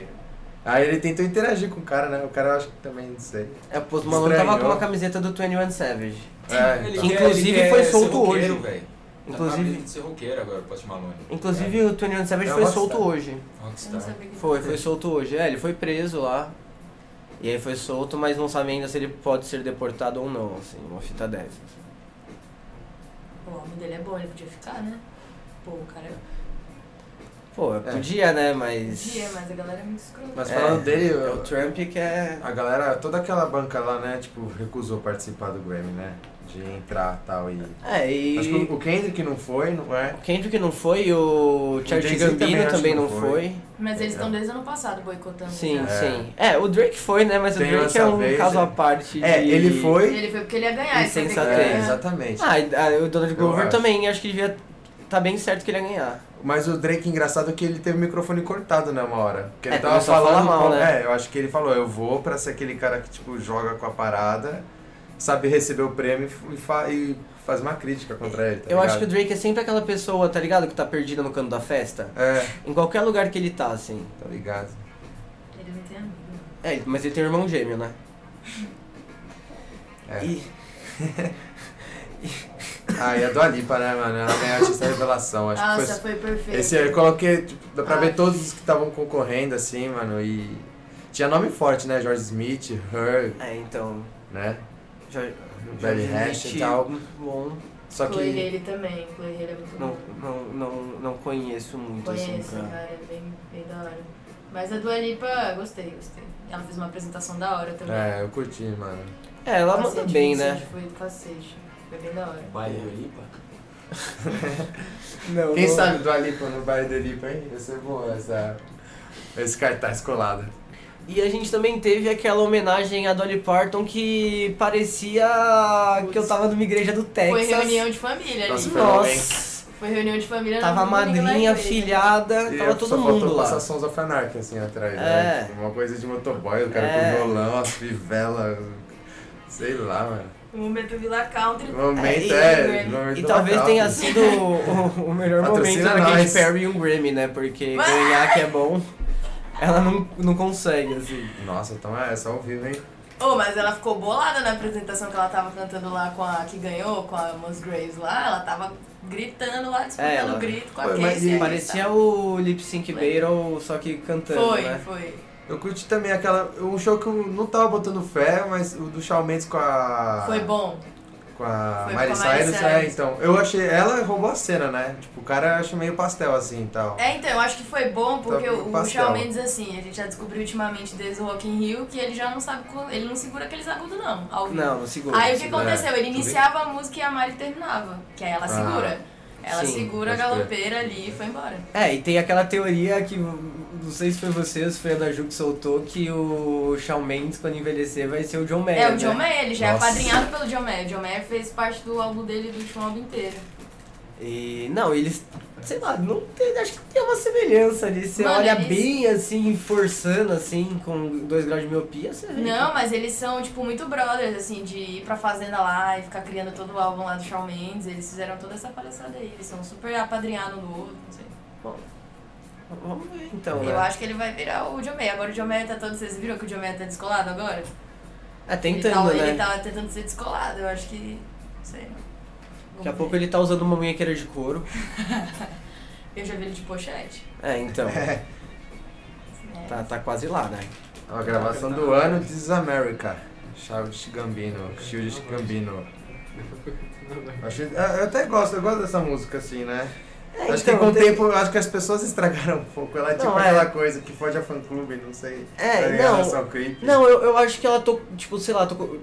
S1: Aí ele tentou interagir com o cara, né? O cara eu acho que também, não sei.
S2: É, o Post Malone tava com uma camiseta do 21 Savage.
S1: É,
S3: Ele
S1: então.
S2: Inclusive,
S3: ele
S2: foi solto hoje.
S3: velho.
S2: Inclusive-
S3: Tá de ser roqueiro agora, Post Malone.
S2: Inclusive o 21 Savage
S1: É
S2: foi
S1: Rockstar.
S2: solto hoje.
S3: Rockstar.
S2: Foi, foi solto hoje. É, ele foi preso lá. E aí foi solto, mas não sabe ainda se ele pode ser deportado ou não, assim, uma fita dessas.
S10: O nome dele é bom, ele podia ficar, né? Pô, o cara
S2: Pô, podia, né, mas...
S10: podia, mas a galera é muito escrota.
S1: Mas
S2: É,
S1: falando dele,
S2: É o Trump que é...
S1: a galera, toda aquela banca lá, né, tipo, recusou participar do Grammy, né? De entrar e tal. E...
S2: É, e...
S1: Acho que o Kendrick não foi, não é?
S2: O Kendrick não foi, o Charlie
S1: também
S2: Gambino também
S1: que
S2: não
S1: não
S2: foi.
S1: foi.
S10: Mas eles
S1: É.
S10: estão desde o ano passado boicotando.
S2: Sim.
S1: É.
S2: sim. É, o Drake foi, né, mas
S1: Tem
S2: o Drake é um
S1: vez,
S2: caso
S1: é.
S2: à parte
S1: É,
S2: de-
S1: ele foi.
S10: Ele foi porque ele ia ganhar. ele foi porque
S2: Insensatez.
S10: ele ia
S1: É, exatamente.
S2: Ah, e- ah, o Donald Glover
S1: acho.
S2: também, acho que devia... Tá bem certo que ele ia ganhar.
S1: Mas o Drake, engraçado é que ele teve o microfone cortado, né, uma hora. Porque ele
S2: É,
S1: tava falando.
S2: mal,
S1: com-
S2: né?
S1: É, eu acho que ele falou, eu vou pra ser aquele cara que, tipo, joga com a parada, sabe receber o prêmio e, fa e faz uma crítica contra ele. Tá
S2: Eu acho que o
S1: ligado?
S2: Drake é sempre aquela pessoa, tá ligado? Que tá perdida no canto da festa.
S1: É,
S2: Em qualquer lugar que ele tá, assim.
S1: tá ligado.
S10: Ele não tem amigo.
S2: É, mas ele tem um irmão gêmeo, né?
S1: É.
S2: E... [LAUGHS]
S1: Ah, e a Dua Lipa, né, mano? Ela ganhou a artista revelação. Acho
S10: Nossa,
S1: que foi.
S10: foi perfeito.
S1: Esse aí eu coloquei, tipo, dá pra
S10: Ah.
S1: ver todos os que estavam concorrendo, assim, mano. E. Tinha nome forte, né? George Smith, Her,
S2: É, então...
S1: né? Belly Hash e tal.
S2: Muito bom.
S1: Só
S10: Chloe
S1: que.
S10: Haley também. Chloe Haley é muito
S2: Não,
S10: bom.
S2: não, não, não conheço muito, assim,
S10: Conheço, cara, é bem, bem da hora. Mas a Dua Lipa, gostei, gostei. Ela fez uma apresentação da hora também.
S1: É, eu curti, mano.
S2: É, ela
S10: Cacete,
S2: manda bem,
S10: 27
S2: né?
S10: Foi do cacete. Foi bem da hora.
S3: Baile do Lipa? [LAUGHS]
S2: Não,
S1: Quem
S2: não-
S1: sabe do Alipa no baile do Alipa, hein? Ia ser boa essa, esse cartaz colado.
S2: E a gente também teve aquela homenagem a Dolly Parton que parecia que eu tava numa igreja do Texas.
S10: Foi reunião de família
S1: Nossa?
S2: Nossa,
S10: Foi reunião de família.
S2: tava a madrinha, filhada,
S1: E
S2: tava
S1: só
S2: todo mundo lá.
S1: passar Sons of Anarchy assim atrás,
S2: É.
S1: né? Uma coisa de motoboy, o cara
S2: É.
S1: com violão, as fivelas, sei lá, mano.
S10: O momento Vila Country.
S1: O momento
S2: É, e-
S1: é. o momento
S2: E talvez tenha sido o, o melhor momento
S1: Patrocina
S2: da Katy. Perry e um Grammy, né? Porque [LAUGHS] ganhar que é bom, ela não, não consegue, assim.
S1: Nossa, então é só ao vivo, hein?
S10: Oh, mas ela ficou bolada na apresentação que ela tava cantando lá com a que ganhou, com a Mos Graves lá. Ela tava gritando lá, disputando
S2: É, ela-
S10: grito com a
S1: mas
S10: Casey. aí,
S2: Parecia
S10: tá?
S2: o Lip Sync Battle, só que cantando,
S10: Foi,
S2: né?
S10: foi.
S1: Eu curti também aquela. Um show que eu não tava botando fé, mas o do Shawn Mendes com a.
S10: Foi bom.
S1: Com a
S10: Foi
S1: Miley
S10: com a Miley
S1: Cyrus, é, então. Eu achei. Ela roubou a cena, né? Tipo, o cara achei meio pastel assim e tal.
S10: É, então, eu acho que foi bom porque
S1: Tá
S10: o, o. Shawn Mendes, assim, a gente já descobriu ultimamente desde o Rock in Rio que ele já não sabe, ele não segura aqueles agudos não, ao vivo.
S2: Não, não segura.
S10: Aí
S2: não
S10: o que
S2: segura.
S10: aconteceu? Ele iniciava a música e a Mari terminava, que aí ela
S1: Ah,
S10: segura. Ela
S2: sim,
S10: segura a galopeira ali e foi embora.
S2: É, e tem aquela teoria que, não sei se foi você ou se foi a da Ju que soltou, que o Shawn Mendes, quando envelhecer, vai ser o John Mayer,
S10: É, o John
S2: né?
S10: Mayer, ele já
S1: Nossa.
S10: é apadrinhado pelo John Mayer. O John Mayer fez parte do álbum dele, do último álbum inteiro.
S2: E, não, eles, sei lá, não tem, acho que tem uma semelhança ali. Você
S10: Mano,
S2: olha
S10: eles-
S2: bem, assim, forçando, assim, com dois graus de miopia, você vê.
S10: Não, mas eles são, tipo, muito brothers, assim, de ir pra fazenda lá e ficar criando todo o álbum lá do Shawn Mendes. Eles fizeram toda essa palhaçada aí. Eles são super apadrinhados do outro, não sei.
S2: Vamos ver, então,
S10: Eu
S2: né?
S10: acho que ele vai virar o John Mayer. Agora o John Mayer tá todo... Vocês viram que o John Mayer tá descolado agora?
S2: É,
S10: ele
S2: tentando,
S10: tá,
S2: né?
S10: Ele tá tentando ser descolado. Eu acho que... Não sei.
S2: Daqui a pouco ele tá usando uma munhequeira de couro. [LAUGHS]
S10: Eu já vi ele de pochete.
S2: É, então,
S1: É.
S2: tá, tá quase lá, né?
S1: A gravação do ano This is America. Childish Gambino. Childish Gambino. [LAUGHS] É, eu até gosto, eu gosto dessa música assim, né?
S2: É,
S1: acho que
S2: então,
S1: com o
S2: tem-
S1: tempo, acho que as pessoas estragaram [LAUGHS] um pouco. Ela é tipo
S2: Não, é.
S1: aquela coisa que foge a fã clube, não sei.
S2: É,
S1: tá
S2: não.
S1: ligado? Só clipe.
S2: Não, eu, eu acho que ela tocou, tipo, sei lá, tocou,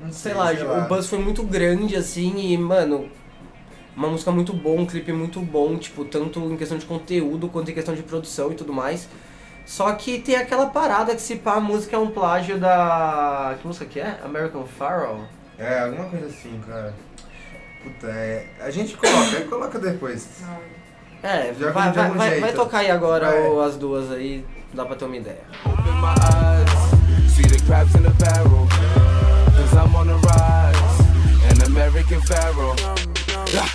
S1: Não
S2: sei lá, o buzz foi muito grande, assim, e, mano, uma música muito boa, um clipe muito bom, tipo, tanto em questão de conteúdo quanto em questão de produção e tudo mais. Só que tem aquela parada que se pá, a música é um plágio da. Que música que é? American Pharaoh?
S1: É, alguma coisa assim, cara. Puta, é. A gente coloca, aí coloca depois.
S2: É, vai,
S1: de
S2: vai,
S1: algum
S2: vai,
S1: jeito.
S2: vai tocar aí agora as duas aí, dá pra ter uma ideia.
S6: Open my eyes, see the crabs in the barrel. Cause I'm on the rise, an American pharaoh. Yeah,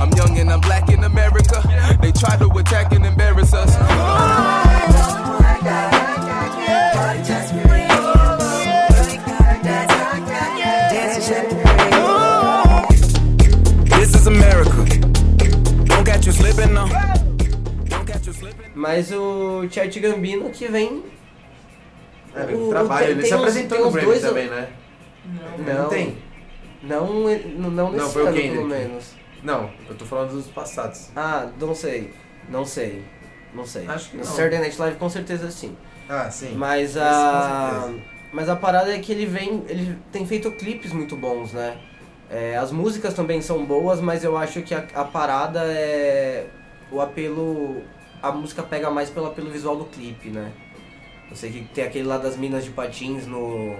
S6: I'm young and I'm black in America. They try to attack and embarrass us. This
S2: Mas o Chet Gambino que vem.
S1: É,
S2: O-
S1: trabalho,
S2: tem-
S1: ele
S2: tem
S1: se
S2: uns-
S1: apresentou no Grammy
S2: dois-
S1: também, né?
S10: Não.
S2: Não,
S1: tem?
S2: Não, não, não nesse
S1: foi o
S2: ano,
S1: Kendrick.
S2: pelo menos.
S1: Não, eu tô falando dos passados.
S2: Ah, não sei. Não sei. Não sei.
S1: Acho que
S2: no
S1: não.
S2: Saturday Night Live com certeza sim.
S1: Ah, sim.
S2: Mas a. Mas a parada é que ele vem. Ele tem feito clipes muito bons, né? É, as músicas também são boas, mas eu acho que a, a parada é. O apelo. A música pega mais pelo apelo visual do clipe, né? Eu sei que tem aquele lá das minas de patins no.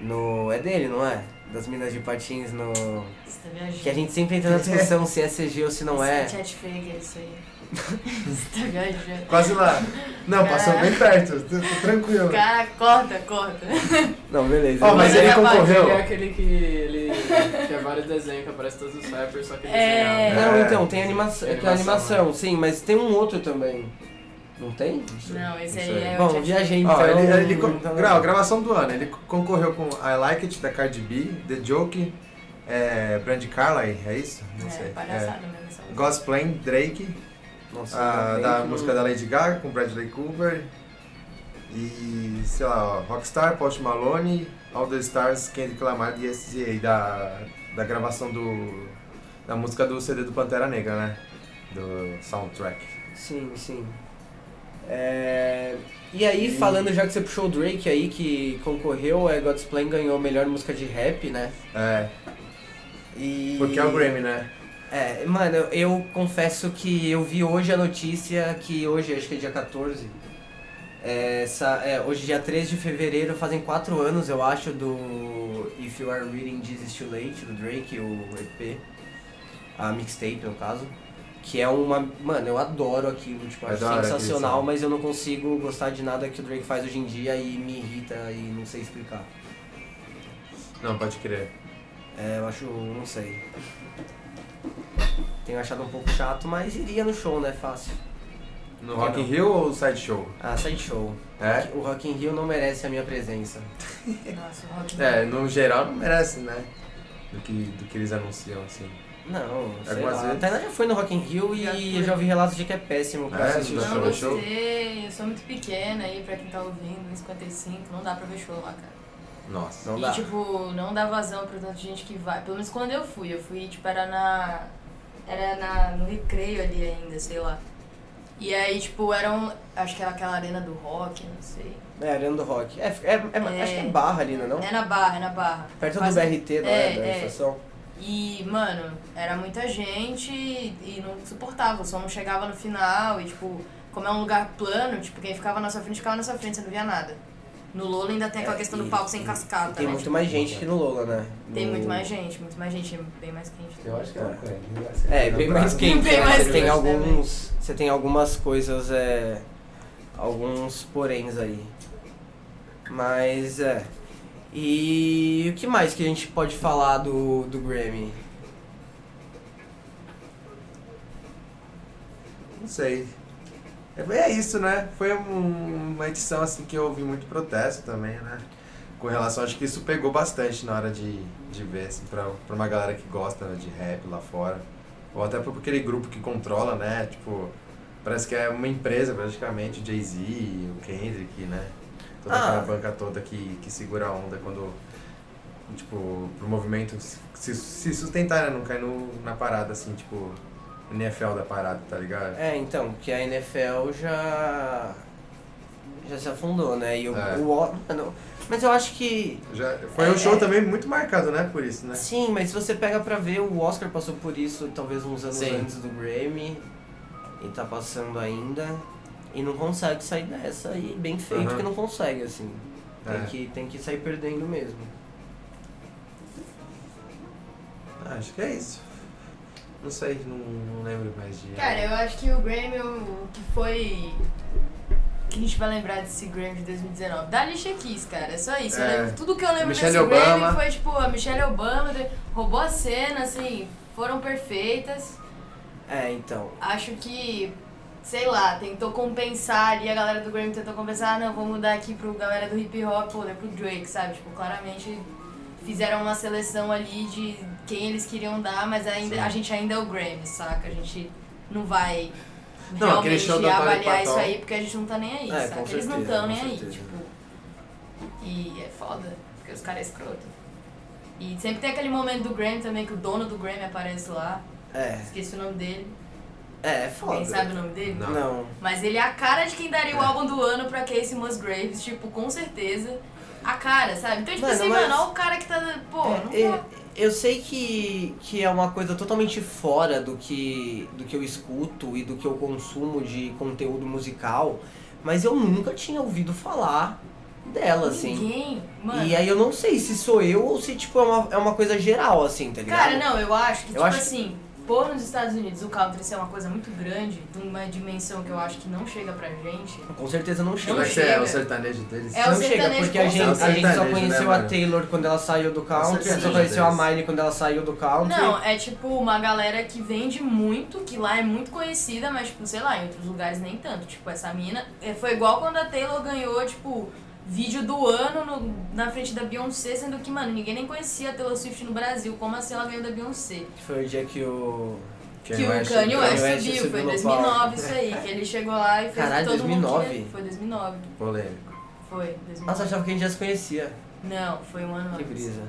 S2: No. É dele, não é? Das minas de patins no.
S10: Você tá viajando.
S2: Que a gente sempre entra na discussão se é CG ou se não é.
S10: Chat fake, é isso aí. Você tá viajando.
S1: Quase lá. Não, passou
S10: É.
S1: bem perto, tô, tô tranquilo.
S10: Cara, corta, corta.
S2: Não, beleza.
S1: Ó, mas
S10: Ele
S1: ele
S10: é
S1: concorreu.
S9: Ele é aquele que ele que é vários desenhos que aparece todos os rappers, só que
S10: É.
S9: desenhado.
S2: Não,
S1: É,
S2: então, tem animação,
S9: Tem
S2: tem
S9: animação,
S2: animação, sim, mas tem um outro também. Não tem?
S10: Não, esse aí é o
S2: Bom, viajei então.
S1: Ó, ele, ele co-
S2: então-
S1: gra- gravação do ano, ele co- concorreu com I Like It da Cardi B, The Joke, é, Brandy Carlyle, é isso? Não
S10: É,
S1: sei.
S10: palhaçada mesmo. essa música.
S1: Gospel Drake,
S2: Nossa,
S1: a,
S2: ainda bem
S1: da
S2: que
S1: música da Lady Gaga com Bradley Cooper. E, sei lá, ó, Rockstar, Post Malone, All the Stars, Kendrick Lamar e SZA, da, da gravação do, da música do CD do Pantera Negra, né? Do soundtrack.
S2: Sim, sim. É, E aí, falando já que você puxou o Drake aí, que concorreu, é God's Plan ganhou a melhor música de rap, né?
S1: É,
S2: E...
S1: porque é o Grammy, né?
S2: É, mano, eu, eu confesso que eu vi hoje a notícia que hoje, acho que é dia 14. é, essa, é, hoje, dia 13 de fevereiro, fazem 4 anos, eu acho, do If You Are Reading This Is Too Late, do Drake, o EP. A mixtape, no caso. Que é uma. Mano, eu adoro aquilo, tipo, acho
S1: Adoro
S2: sensacional,
S1: aquilo,
S2: mas eu não consigo gostar de nada que o Drake faz hoje em dia e me irrita e não sei explicar.
S1: Não, pode crer.
S2: É, eu acho. não sei. Tenho achado um pouco chato, mas iria no show, né? Fácil.
S1: No Rock in
S2: não?
S1: Rio ou Sideshow?
S2: Ah, side show.
S1: É?
S2: O Rock in Rio não merece a minha presença. [LAUGHS]
S10: Nossa, o Rock in
S1: É,
S10: Rio.
S1: no geral não merece, né? Do que, do que eles anunciam, assim.
S2: Não, sei
S1: Algumas
S2: lá.
S1: vezes.
S2: A Tainá já foi no Rock in Rio
S10: Já
S2: e eu já ouvi relatos de que é péssimo pra
S1: É,
S2: assistir
S10: Não
S2: show.
S1: show.
S10: gostei, eu sou muito pequena aí pra quem tá ouvindo, 1,55, não dá pra ver show lá, cara.
S1: Nossa.
S2: Não
S10: e
S2: dá.
S10: tipo, não dá vazão pra tanta gente que vai. Pelo menos quando eu fui, eu fui, tipo, era na. Era na, no recreio ali ainda, sei lá. E aí, tipo, era um. Acho que era aquela arena do rock, não sei.
S2: É, Arena do Rock. É, é, é-
S10: É.
S2: Acho que é Barra ali, não é não?
S10: É na barra, é na barra.
S2: Perto
S10: Quase-
S2: do BRT, não é? Da
S10: é.
S2: estação.
S10: E, mano, era muita gente e não suportava, o som não chegava no final e, tipo, como é um lugar plano, tipo, quem ficava na sua frente ficava na sua frente, você não via nada. No Lolo ainda tem aquela
S2: É,
S10: questão
S2: e-
S10: do palco sem cascata,
S2: Tem
S10: né?
S2: muito
S10: tipo,
S2: mais gente que no Lola, né?
S10: Tem
S2: No-
S10: muito mais gente, muito mais gente, bem mais quente.
S1: Eu acho que é.
S2: É, bem mais quente.
S10: Bem
S2: né?
S10: mais
S2: você tem
S10: quente,
S2: alguns. Você tem algumas coisas, é. Alguns poréns aí. Mas é. E o que mais que a gente pode falar do, do Grammy?
S1: Não sei. É, é isso, né? Foi um- uma edição assim que eu ouvi muito protesto também, né? Com relação, acho que isso pegou bastante na hora de, de ver, assim, pra, pra uma galera que gosta de rap lá fora. Ou até por aquele grupo que controla, né? Tipo, parece que é uma empresa praticamente, o Jay-Z, o Kendrick, né? Toda
S2: Ah.
S1: aquela banca toda que, que segura a onda quando, tipo, pro movimento se, se sustentar, né? Não cair no, na parada, assim, tipo, NFL da parada, tá ligado?
S2: É, então, que a NFL já. já se afundou, né? E o.
S1: É.
S2: o mano, mas eu acho que.
S1: Já, foi
S2: É,
S1: um show
S2: é.
S1: também muito marcado, né? Por isso, né?
S2: Sim, mas se você pega pra ver, o Oscar passou por isso talvez uns anos
S1: Sim.
S2: antes do Grammy. E tá passando ainda. E não consegue sair dessa. E bem feito
S1: Aham.
S2: que não consegue, assim. Tem,
S1: É.
S2: que, tem que sair perdendo mesmo.
S1: Ah, acho que é isso. Não sei, não, não lembro mais de.
S10: Cara, eu acho que o Grammy, o que foi. que a gente vai lembrar desse Grammy de 2019? Da Alicia Keys, cara, é só isso.
S1: É.
S10: lembro- tudo que eu lembro
S1: Michelle
S10: desse
S1: Obama.
S10: Grammy foi tipo a Michelle Obama roubou a cena, assim, foram perfeitas.
S2: É, então.
S10: Acho que, sei lá, tentou compensar ali, a galera do Grammy tentou compensar, ah, não, vou mudar aqui pro galera do hip hop, ou né, pro Drake, sabe? Tipo, claramente fizeram uma seleção ali de quem eles queriam dar, mas ainda,
S1: Sim.
S10: a gente ainda é o Grammy, saca? A gente não vai
S1: Não,
S10: realmente
S1: show da
S10: avaliar isso aí porque a gente não tá nem aí,
S2: É,
S10: saca?
S2: com
S10: Eles não
S2: certeza,
S10: estão nem
S2: com
S10: aí,
S2: certeza.
S10: tipo. E é foda, porque os caras é escroto. E sempre tem aquele momento do Grammy também que o dono do Grammy aparece lá.
S2: É.
S10: Esqueci o nome dele.
S2: É, é foda.
S10: Alguém sabe o nome dele?
S1: Não.
S2: Não.
S10: Mas ele é a cara de quem daria o
S2: É.
S10: álbum do ano pra Casey Musgraves, tipo, com certeza. A cara, sabe? Então, tipo
S2: Mano,
S10: assim,
S2: mas-
S10: mano, olha o cara que tá. Pô, não
S2: É,
S10: tá.
S2: Eu sei que, que é uma coisa totalmente fora do que, do que eu escuto e do que eu consumo de conteúdo musical, mas eu nunca tinha ouvido falar dela, assim.
S10: Ninguém. Mano.
S2: E aí eu não sei se sou eu ou se tipo, é uma, é uma coisa geral, assim, tá ligado?
S10: Cara, não, eu acho que,
S2: Eu
S10: tipo
S2: acho
S10: assim, pôr nos Estados Unidos o country ser uma coisa muito grande, de uma dimensão que eu acho que não chega pra gente.
S2: Com certeza não chega.
S1: É que
S10: chega.
S1: é o sertanejo deles?
S10: É o
S2: não chega, porque a gente, a gente só
S1: Sertanejo,
S2: conheceu
S1: né,
S2: a
S1: mano?
S2: Taylor quando ela saiu do country, só conheceu a. Miley quando ela saiu do country.
S10: Não, é tipo uma galera que vende muito, que lá é muito conhecida, mas, tipo, sei lá, em outros lugares nem tanto. Tipo, essa mina. é, Foi igual quando a Taylor ganhou, tipo, vídeo do ano no- na frente da Beyoncé, sendo que, mano, ninguém nem conhecia a Taylor Swift no Brasil. Como assim ela ganhou da Beyoncé?
S2: Foi o dia que o.
S10: que o Kanye West subiu, foi em
S2: no
S10: 2009
S2: palco.
S10: isso aí, que ele chegou lá e fez
S2: Caralho,
S10: que todo mundo
S2: 2009?
S10: queria. Foi 2009.
S1: Polêmico.
S10: Foi, 2009.
S2: Nossa, achava que a gente já se conhecia.
S10: Não, foi um ano
S2: Que
S10: antes.
S2: brisa.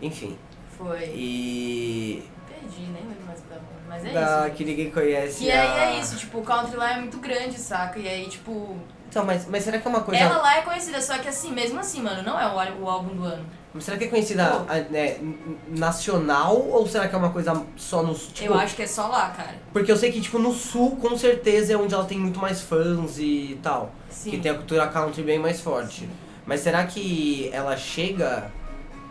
S2: Enfim.
S10: Foi.
S2: E.
S10: Perdi, nem lembro mais o que tava falando, mas é
S2: da,
S10: isso.
S2: que ninguém conhece.
S10: E
S2: a-
S10: aí é isso, tipo, o country lá é muito grande, saca? E aí, tipo,
S2: Então, mas, mas será que é uma coisa.
S10: ela lá é conhecida, só que assim, mesmo assim, mano, não é o, o álbum do ano.
S2: Mas será que é conhecida n- n- nacional ou será que é uma coisa só no sul? Tipo,
S10: Eu acho que é só lá, cara.
S2: Porque eu sei que, tipo, no sul, com certeza, é onde ela tem muito mais fãs e tal.
S10: Sim.
S2: Que tem a cultura country bem mais forte. Mas será que ela chega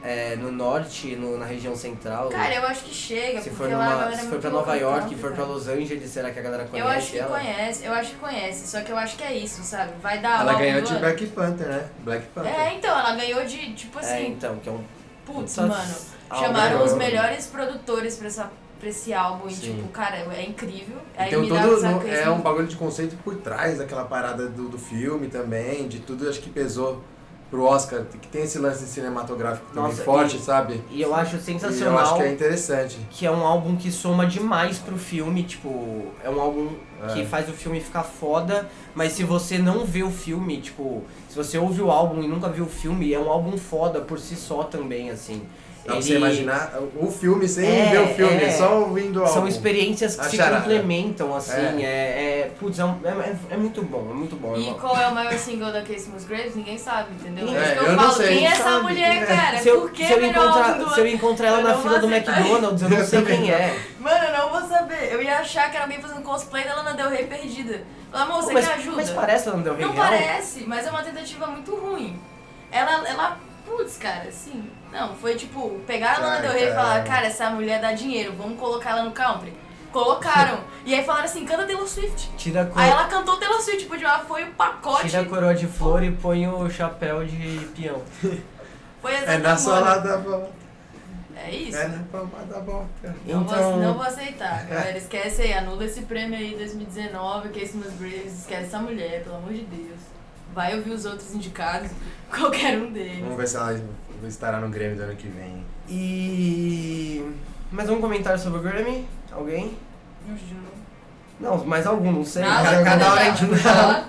S2: é, no norte, no- na região central?
S10: Cara, eu acho que chega,
S2: se for, numa,
S10: é
S2: se for pra Nova York,
S10: country,
S2: for pra. Los Angeles, será que a galera conhece
S10: Eu acho que
S2: ela?
S10: conhece, eu acho que conhece, só que eu acho que é isso, sabe? Vai dar
S1: Ela ganhou de. Black Panther, né? Black Panther.
S10: É, então, ela ganhou de, tipo
S2: É,
S10: assim,
S2: então, que é um...
S10: putz,
S2: Puta
S10: mano,
S2: álbum.
S10: chamaram os melhores produtores pra, essa, pra esse álbum e,
S1: Sim.
S10: tipo, cara, é incrível.
S1: E
S10: Aí
S1: tem um
S10: me dá
S1: todo, no-
S10: que
S1: é um bagulho de conceito por trás daquela parada do, do filme também, de tudo acho que pesou pro Oscar, que tem esse lance cinematográfico também
S2: Nossa,
S1: forte,
S2: e-
S1: sabe?
S2: E eu acho
S1: E eu
S2: sensacional
S1: acho que é interessante.
S2: que é um álbum que soma demais pro filme, tipo, é um álbum
S1: É.
S2: que faz o filme ficar foda, mas se você não vê o filme, tipo, se você ouve o álbum e nunca viu o filme, é um álbum foda por si só também, assim.
S1: Dá pra você imaginar o filme sem
S2: É,
S1: ver o filme,
S2: é.
S1: só ouvindo o álbum.
S2: São experiências que
S1: A
S2: se
S1: charada.
S2: complementam, assim,
S1: É.
S2: é, é, putz, é, um- é, é- é muito bom, é muito bom. é
S10: E qual é o maior single da Casey Musgraves? Ninguém sabe, entendeu?
S2: É,
S10: É, isso que eu,
S1: eu não
S10: falo.
S1: sei.
S10: Quem é essa
S1: Sabe,
S10: mulher,
S1: é.
S10: cara?
S2: se eu,
S10: Por que
S2: se eu
S10: é
S2: encontrar,
S10: do
S2: se eu encontrar ela
S10: Eu
S2: na fila do. McDonald's, eu não [LAUGHS] sei quem é.
S10: Mano, eu não vou saber. Eu ia achar que era alguém fazendo cosplay da Lana Del Rey perdida. Falar, amor, você
S2: mas,
S10: quer ajuda?
S2: mas parece Lana Del Rey
S10: Não
S2: real?
S10: parece, mas é uma tentativa muito ruim. Ela, ela, putz, cara, assim. Não, foi tipo, pegaram a Lana Del Rey e falaram, cara, essa mulher dá dinheiro, vamos colocar ela no country. Colocaram. [LAUGHS] e aí falaram assim, canta Taylor Swift.
S2: Tira a cor...
S10: Aí ela cantou Taylor Swift, tipo, já foi o pacote.
S2: Tira a coroa de flor e põe o chapéu de peão. [LAUGHS]
S10: Foi
S1: É
S10: exatamente.
S1: na sola da bota.
S10: É isso.
S1: É na palma da bota.
S10: Não, vou,
S2: Então-
S10: não vou aceitar, [LAUGHS] galera. Esquece aí, anula esse prêmio aí 2019, Casey Musgraves, esquece essa mulher, pelo amor de Deus. Vai ouvir os outros indicados, qualquer um deles.
S1: Vamos ver se ela estará no Grêmio do ano que vem.
S2: E. Mais um comentário sobre o Grammy? Alguém? Não, mais algum, não sei.
S10: Nada,
S2: cada, cada hora a gente [LAUGHS] puxa.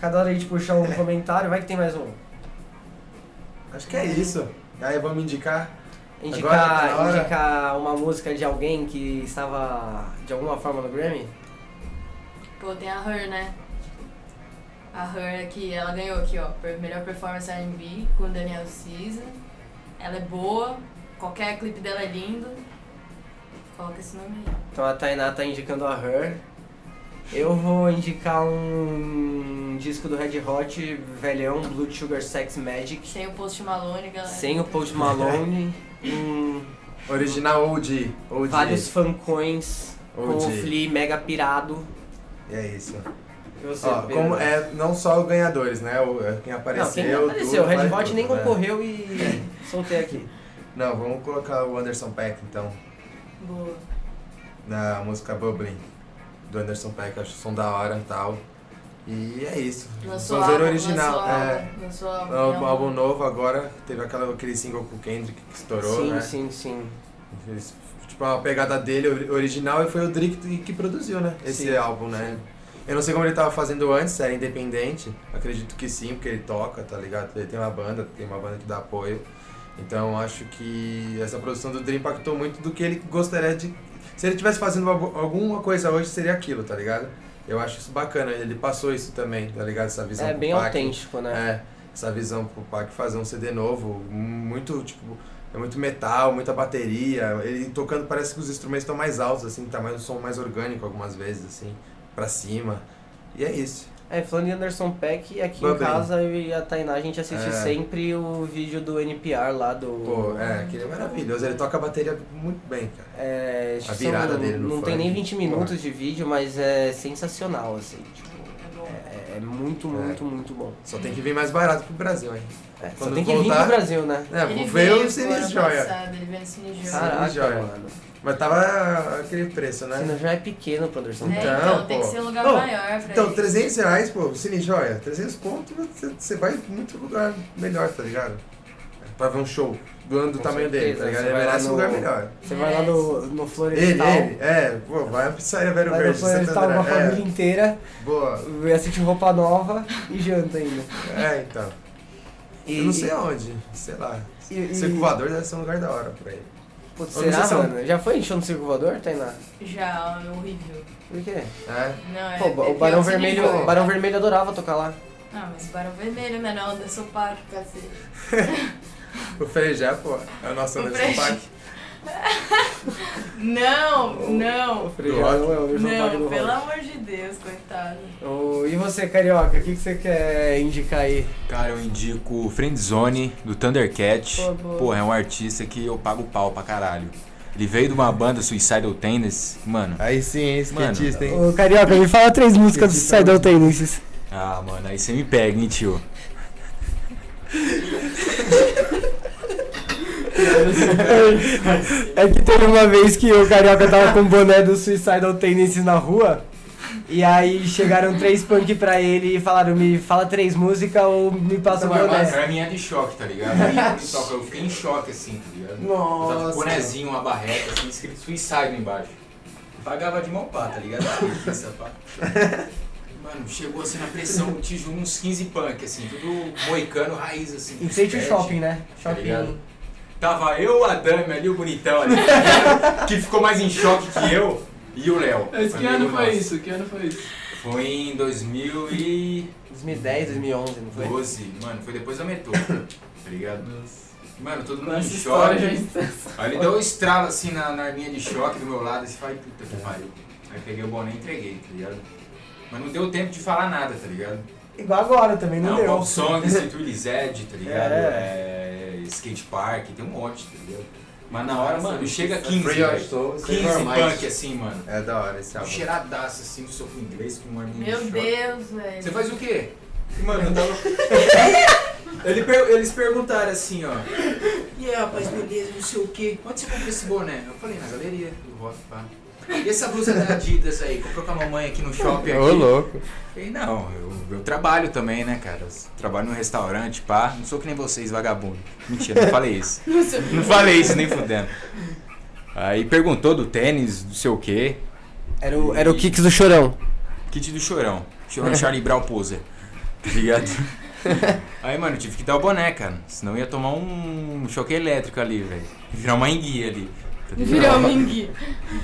S2: Cada hora a gente puxa um comentário, vai que tem mais um.
S1: Acho que é isso. Aí vamos indicar.
S2: Indicar,
S1: Agora, tá hora.
S2: indicar uma música de alguém que estava de alguma forma no Grammy?
S10: Pô, tem a Her, né? A Her aqui, ela ganhou aqui, ó, melhor performance R&B com Daniel Caesar. Ela é boa, qualquer clipe dela é lindo. Coloca esse nome aí.
S2: Então a Tainá tá indicando a Her. Eu vou indicar um disco do Red Hot, velhão, Blood Sugar Sex Magic.
S10: Sem o Post Malone, galera.
S2: Sem o Post Malone. [LAUGHS] um,
S1: Original OG. OG.
S2: vários fancões com o
S1: OG.
S2: Flea mega pirado.
S1: E é isso.
S2: Você,
S1: Ó, como é, não só os ganhadores, né? O, é quem
S2: Não,
S1: apareceu.
S2: quem apareceu? O Red Hot nem
S1: né?
S2: concorreu e [LAUGHS] soltei aqui.
S1: Não, vamos colocar o Anderson Peck então.
S10: Boa.
S1: Na música Bubbling do Anderson Peck, acho o som da hora e tal. E é isso.
S10: Lançou
S1: Sonzeiro
S10: álbum,
S1: original.
S10: lançou
S1: é.
S10: álbum, lançou álbum,
S1: Álbum, novo agora, teve aquela, aquele single com o Kendrick que estourou,
S2: sim,
S1: né?
S2: sim, sim.
S1: Fez, tipo, a pegada dele ori- original e foi o Drake que- produziu, né? Esse
S2: Sim,
S1: álbum, né? Eu não sei como ele tava fazendo antes, se era independente. Acredito que sim, porque ele toca, tá ligado? Ele tem uma banda, tem uma banda que dá apoio. Então acho que essa produção do Dream impactou muito do que ele gostaria de. Se ele tivesse fazendo algu- alguma coisa hoje, seria aquilo, tá ligado? Eu acho isso bacana, ele passou isso também, tá ligado? Essa visão
S2: É bem
S1: Pac.
S2: autêntico, né?
S1: É, essa visão pro Pac fazer um CD novo, muito, tipo, é muito metal, muita bateria. Ele tocando, parece que os instrumentos estão mais altos, assim, tá mais um som mais orgânico algumas vezes, assim, pra cima. E é isso.
S2: É, falando em Anderson Peck, aqui em casa eu e a Tainá a gente assiste
S1: É.
S2: sempre o vídeo do NPR lá do.
S1: Pô, é, aquele é maravilhoso. Ele toca a bateria muito bem, cara.
S2: É,
S1: A virada
S2: são-
S1: dele no
S2: Não tem
S1: funk,
S2: nem 20
S1: porra.
S2: minutos de vídeo, mas é sensacional, assim. Tipo,
S10: É
S2: é, é muito, muito, muito bom.
S1: Só tem que vir mais barato pro Brasil, hein?
S2: É, só tem que vir
S1: voltar-
S2: pro Brasil, né?
S1: É,
S10: Ele
S1: veio
S10: veio
S1: o Cine Joia.
S10: passado, ele veio no Cine Joia.
S2: Caraca,
S1: joia.
S2: mano.
S1: Mas tava aquele preço, né?
S2: Sino já é pequeno pro Anderson
S10: É.
S1: Então,
S10: então, tem que ser um lugar
S1: Ô,
S10: maior pra
S1: Então,
S10: isso.
S1: 300 reais, pô, Cine Joia, 300 conto, você- vai em muito lugar melhor, tá ligado? Pra ver um show do ano do
S2: Com
S1: tamanho dele,
S2: certeza,
S1: tá ligado? Ele
S2: vai lá
S1: merece um
S2: no-
S1: lugar melhor.
S2: Você vai lá no, no
S1: Ele,
S2: Florestal.
S1: ele, é, pô, vai na pizzaria Vero
S2: Vai no
S1: Verde, Santo
S2: Florestal com a família
S1: é,
S2: inteira,
S1: boa,
S2: assiste roupa nova e janta ainda.
S1: é, então.
S2: E,
S1: Eu não sei aonde, sei lá.
S2: E, e,
S1: Circo voador deve ser um lugar da hora por aí.
S2: Putz,
S1: Eu não
S2: será,
S1: sei se é um-
S2: mano? Já foi em show no Circo Voador, Tainá?
S10: Já, é horrível.
S2: Por quê?
S1: É?
S10: Não, é,
S2: Pô,
S10: é
S2: o
S10: pior
S2: Barão
S10: que
S2: Vermelho, o Barão Vermelho adorava tocar lá.
S10: Ah, mas Barão Vermelho, né? Não, Anderson Paak, cacete.
S1: O Frejá, pô, é o nosso
S10: O
S1: Anderson
S10: Frejá.
S1: Paak. [LAUGHS]
S10: Não, não.
S2: Não é
S10: Não, pelo amor de Deus, coitado.
S2: Ô, e você, Carioca, o que, que você quer indicar aí?
S3: Cara, eu indico o Friendzone do Thundercat.
S10: Pô, boa.
S3: Porra, é um artista que eu pago pau pra caralho. Ele veio de uma banda Suicidal Tendencies, mano.
S1: Aí sim, hein, skatista, hein?
S2: Ô, Carioca, me fala três músicas do Suicidal Tendencies.
S3: Ah, mano, aí você me pega, hein, tio. [LAUGHS]
S2: É que teve uma vez que o Carioca tava com o boné do Suicidal Tendencies na rua. E aí chegaram três punk pra ele e falaram, me fala três músicas ou me passa o
S3: Mano,
S2: boné.
S3: pra mim é de choque, tá ligado? [LAUGHS] Aí eu fiquei em choque assim, tá ligado? Eu tava com
S2: Nossa.
S3: um bonezinho, uma barreta, assim, escrito Suicide embaixo. Pagava de mão pá, tá ligado? [LAUGHS] Mano, chegou assim na pressão, tijolo uns 15 punk, assim, tudo moicano, raiz, assim.
S2: Em frente ao shopping, né?
S3: tá
S2: Shopping.
S3: ligado? Tava eu, o Adame ali, o bonitão ali, [LAUGHS] que ficou mais em choque que eu, e o Léo.
S9: Mas que ano foi
S3: nosso.
S9: isso? Que ano foi isso?
S3: Foi em 2012,
S2: 2010, 2011, não foi?
S3: mano, foi depois da metrô, tá ligado? Mano, todo mundo em choque. Aí ele deu um estralo assim na, na arminha de choque do meu lado e falei, puta que pariu. Aí peguei o boné e entreguei, tá ligado? Mas não deu tempo de falar nada, tá ligado?
S2: Igual agora também, não,
S3: Não,
S2: deu.
S3: Pop Song, Street Lizard, tá ligado?
S2: É.
S3: É, skate Park, tem um monte, ligado? Mas na hora, mano, chega 15,
S1: Free Your
S3: velho.
S1: Soul,
S3: 15
S1: normais.
S3: punk assim, mano.
S1: É da hora esse álbum.
S3: Cheiradaço assim, do seu inglês com um arminha de
S10: Meu. Deus, velho.
S3: Você faz o quê? Mano, eu tava. [LAUGHS] Ele per- Eles perguntaram assim, ó. E aí, rapaz, beleza, não sei o quê. Onde você comprou esse boné? Eu falei, na galeria do rock, pá. E essa blusa da Adidas aí? Comprou com a mamãe aqui no shopping aqui.
S1: Ô, louco.
S3: Falei, não, eu, eu trabalho também, né, cara? Eu trabalho num restaurante, pá. Não sou que nem vocês, vagabundo. Mentira, não falei isso. [LAUGHS] Não falei isso, nem fudendo. Aí perguntou do tênis, não sei o quê.
S2: Era o, era o Kicks do Chorão.
S3: Kit do Chorão. Chorão Charlie Brown Poser. Tá ligado? [LAUGHS] Aí, mano, eu tive que dar o boné, cara. Senão eu ia tomar um choque elétrico ali, velho. Virar uma enguia ali. Tá ligado?
S10: Virou mingui.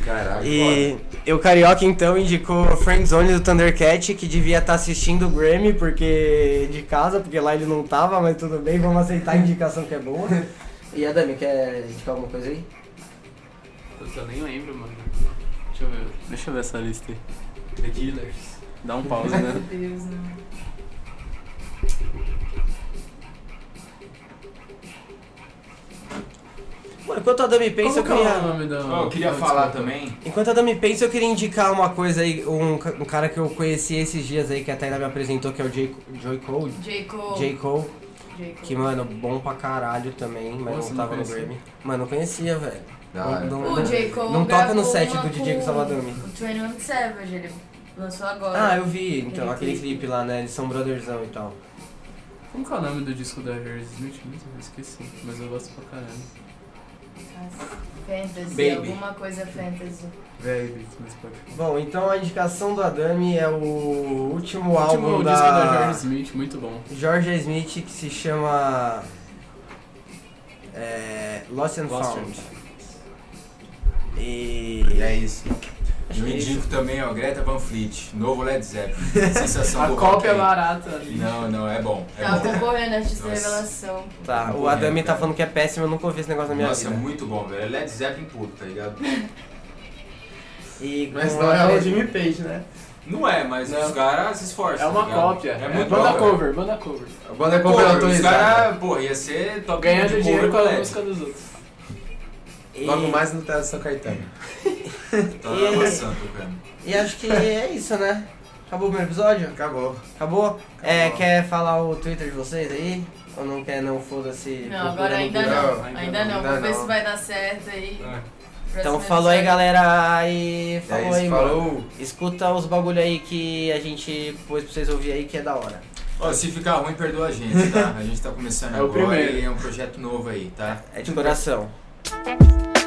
S1: Caralho,
S2: E o Carioca então indicou Friendzone do Thundercat, que devia estar assistindo o Grammy porque de casa, porque lá ele não tava, mas tudo bem, vamos aceitar a indicação que é boa. [LAUGHS] E a Dami, quer indicar alguma coisa aí?
S9: Eu nem lembro, mano. Deixa eu ver. Deixa eu ver essa lista aí.
S3: The Killers.
S9: Dá um pause,
S10: Meu
S9: né?
S10: Deus, não.
S2: Enquanto a Dami pensa, eu
S9: Como que é o
S2: queria.
S9: nome da...
S3: Ó, eu queria falar
S9: desculpa?
S3: também.
S2: Enquanto a Dami pensa, eu queria indicar uma coisa aí, um, um cara que eu conheci esses dias aí, que a Tainá me apresentou, que é o J. Joy Cole.
S10: J. Cole.
S2: J. Cole,
S10: J. Cole.
S2: que, mano, bom pra caralho também, mas
S9: Nossa,
S2: não
S9: não
S2: tava no
S9: conhecia.
S2: Grammy. Mano, não conhecia, velho.
S1: Hora.
S2: Não-
S10: O J. Cole
S2: Não toca no set do DJ com Salvador.
S10: O 21 Savage, ele lançou agora.
S2: Ah, eu vi, então,
S10: Aquele
S2: aquele
S10: clipe.
S2: lá, né? Eles são brotherzão e tal.
S9: Como que é o nome do disco da Harry Smith? Eu esqueci, mas eu gosto pra caralho.
S10: Fantasy,
S3: Baby.
S10: alguma coisa fantasy.
S9: Baby.
S2: Bom, então a indicação do Adami é o último
S9: O
S2: álbum
S9: último
S2: da
S9: disco da Harry Smith, muito bom.
S2: Georgia Smith que se chama é, Lost and
S9: Lost
S2: Found.
S9: and
S2: E
S1: E é isso.
S2: Acho
S3: Eu
S2: é isso.
S3: indico também, ó, Greta Van Fleet, novo Led Zeppelin. [LAUGHS] Sensação
S9: A
S3: do
S9: cópia
S3: rock aí.
S9: barata ali.
S3: Não, não, é bom. É
S10: Tava
S3: bom.
S10: concorrendo a artista
S3: Nossa.
S10: revelação.
S2: Tá, o
S3: Muito
S2: Adami tá falando que é péssimo, eu nunca ouvi esse negócio na minha
S3: Nossa,
S2: vida.
S3: muito bom, velho. É Led Zeppelin puro, tá ligado? [LAUGHS]
S2: E
S5: Mas não é
S2: a-
S5: o Jimmy Page, né?
S3: Não é, mas
S9: Não.
S3: os caras se esforçam.
S9: É uma
S3: tá
S9: cópia.
S3: É muito
S9: banda
S3: bom,
S9: cover, banda cover.
S1: A banda é
S3: Pô,
S1: cover
S3: os caras, pô, ia ser top
S9: Ganhando
S3: de
S9: dinheiro com
S3: cover
S9: a música dos outros.
S2: E,
S1: Logo mais no Teatro São Caetano. [LAUGHS]
S3: Tá
S2: E-
S3: amassando, cara.
S2: e acho que é isso, né? Acabou o primeiro episódio?
S1: Acabou.
S2: Acabou? É, quer falar o Twitter de vocês aí? Ou não quer não? Foda-se.
S10: Não, agora ainda não.
S1: Não,
S10: Ainda
S1: ainda
S10: não. Vamos ver se vai dar certo aí.
S2: Então
S10: Próximo
S2: falou aí, galera. E falou
S1: é isso,
S2: aí, mano.
S1: falou.
S2: Escuta os bagulho aí que a gente pôs pra vocês ouvir aí, que é da hora.
S3: Ó, se ficar ruim, perdoa a gente, tá? A gente tá começando
S9: É o
S3: agora
S9: primeiro.
S3: e é um projeto novo aí, tá?
S2: É de coração. Thanks.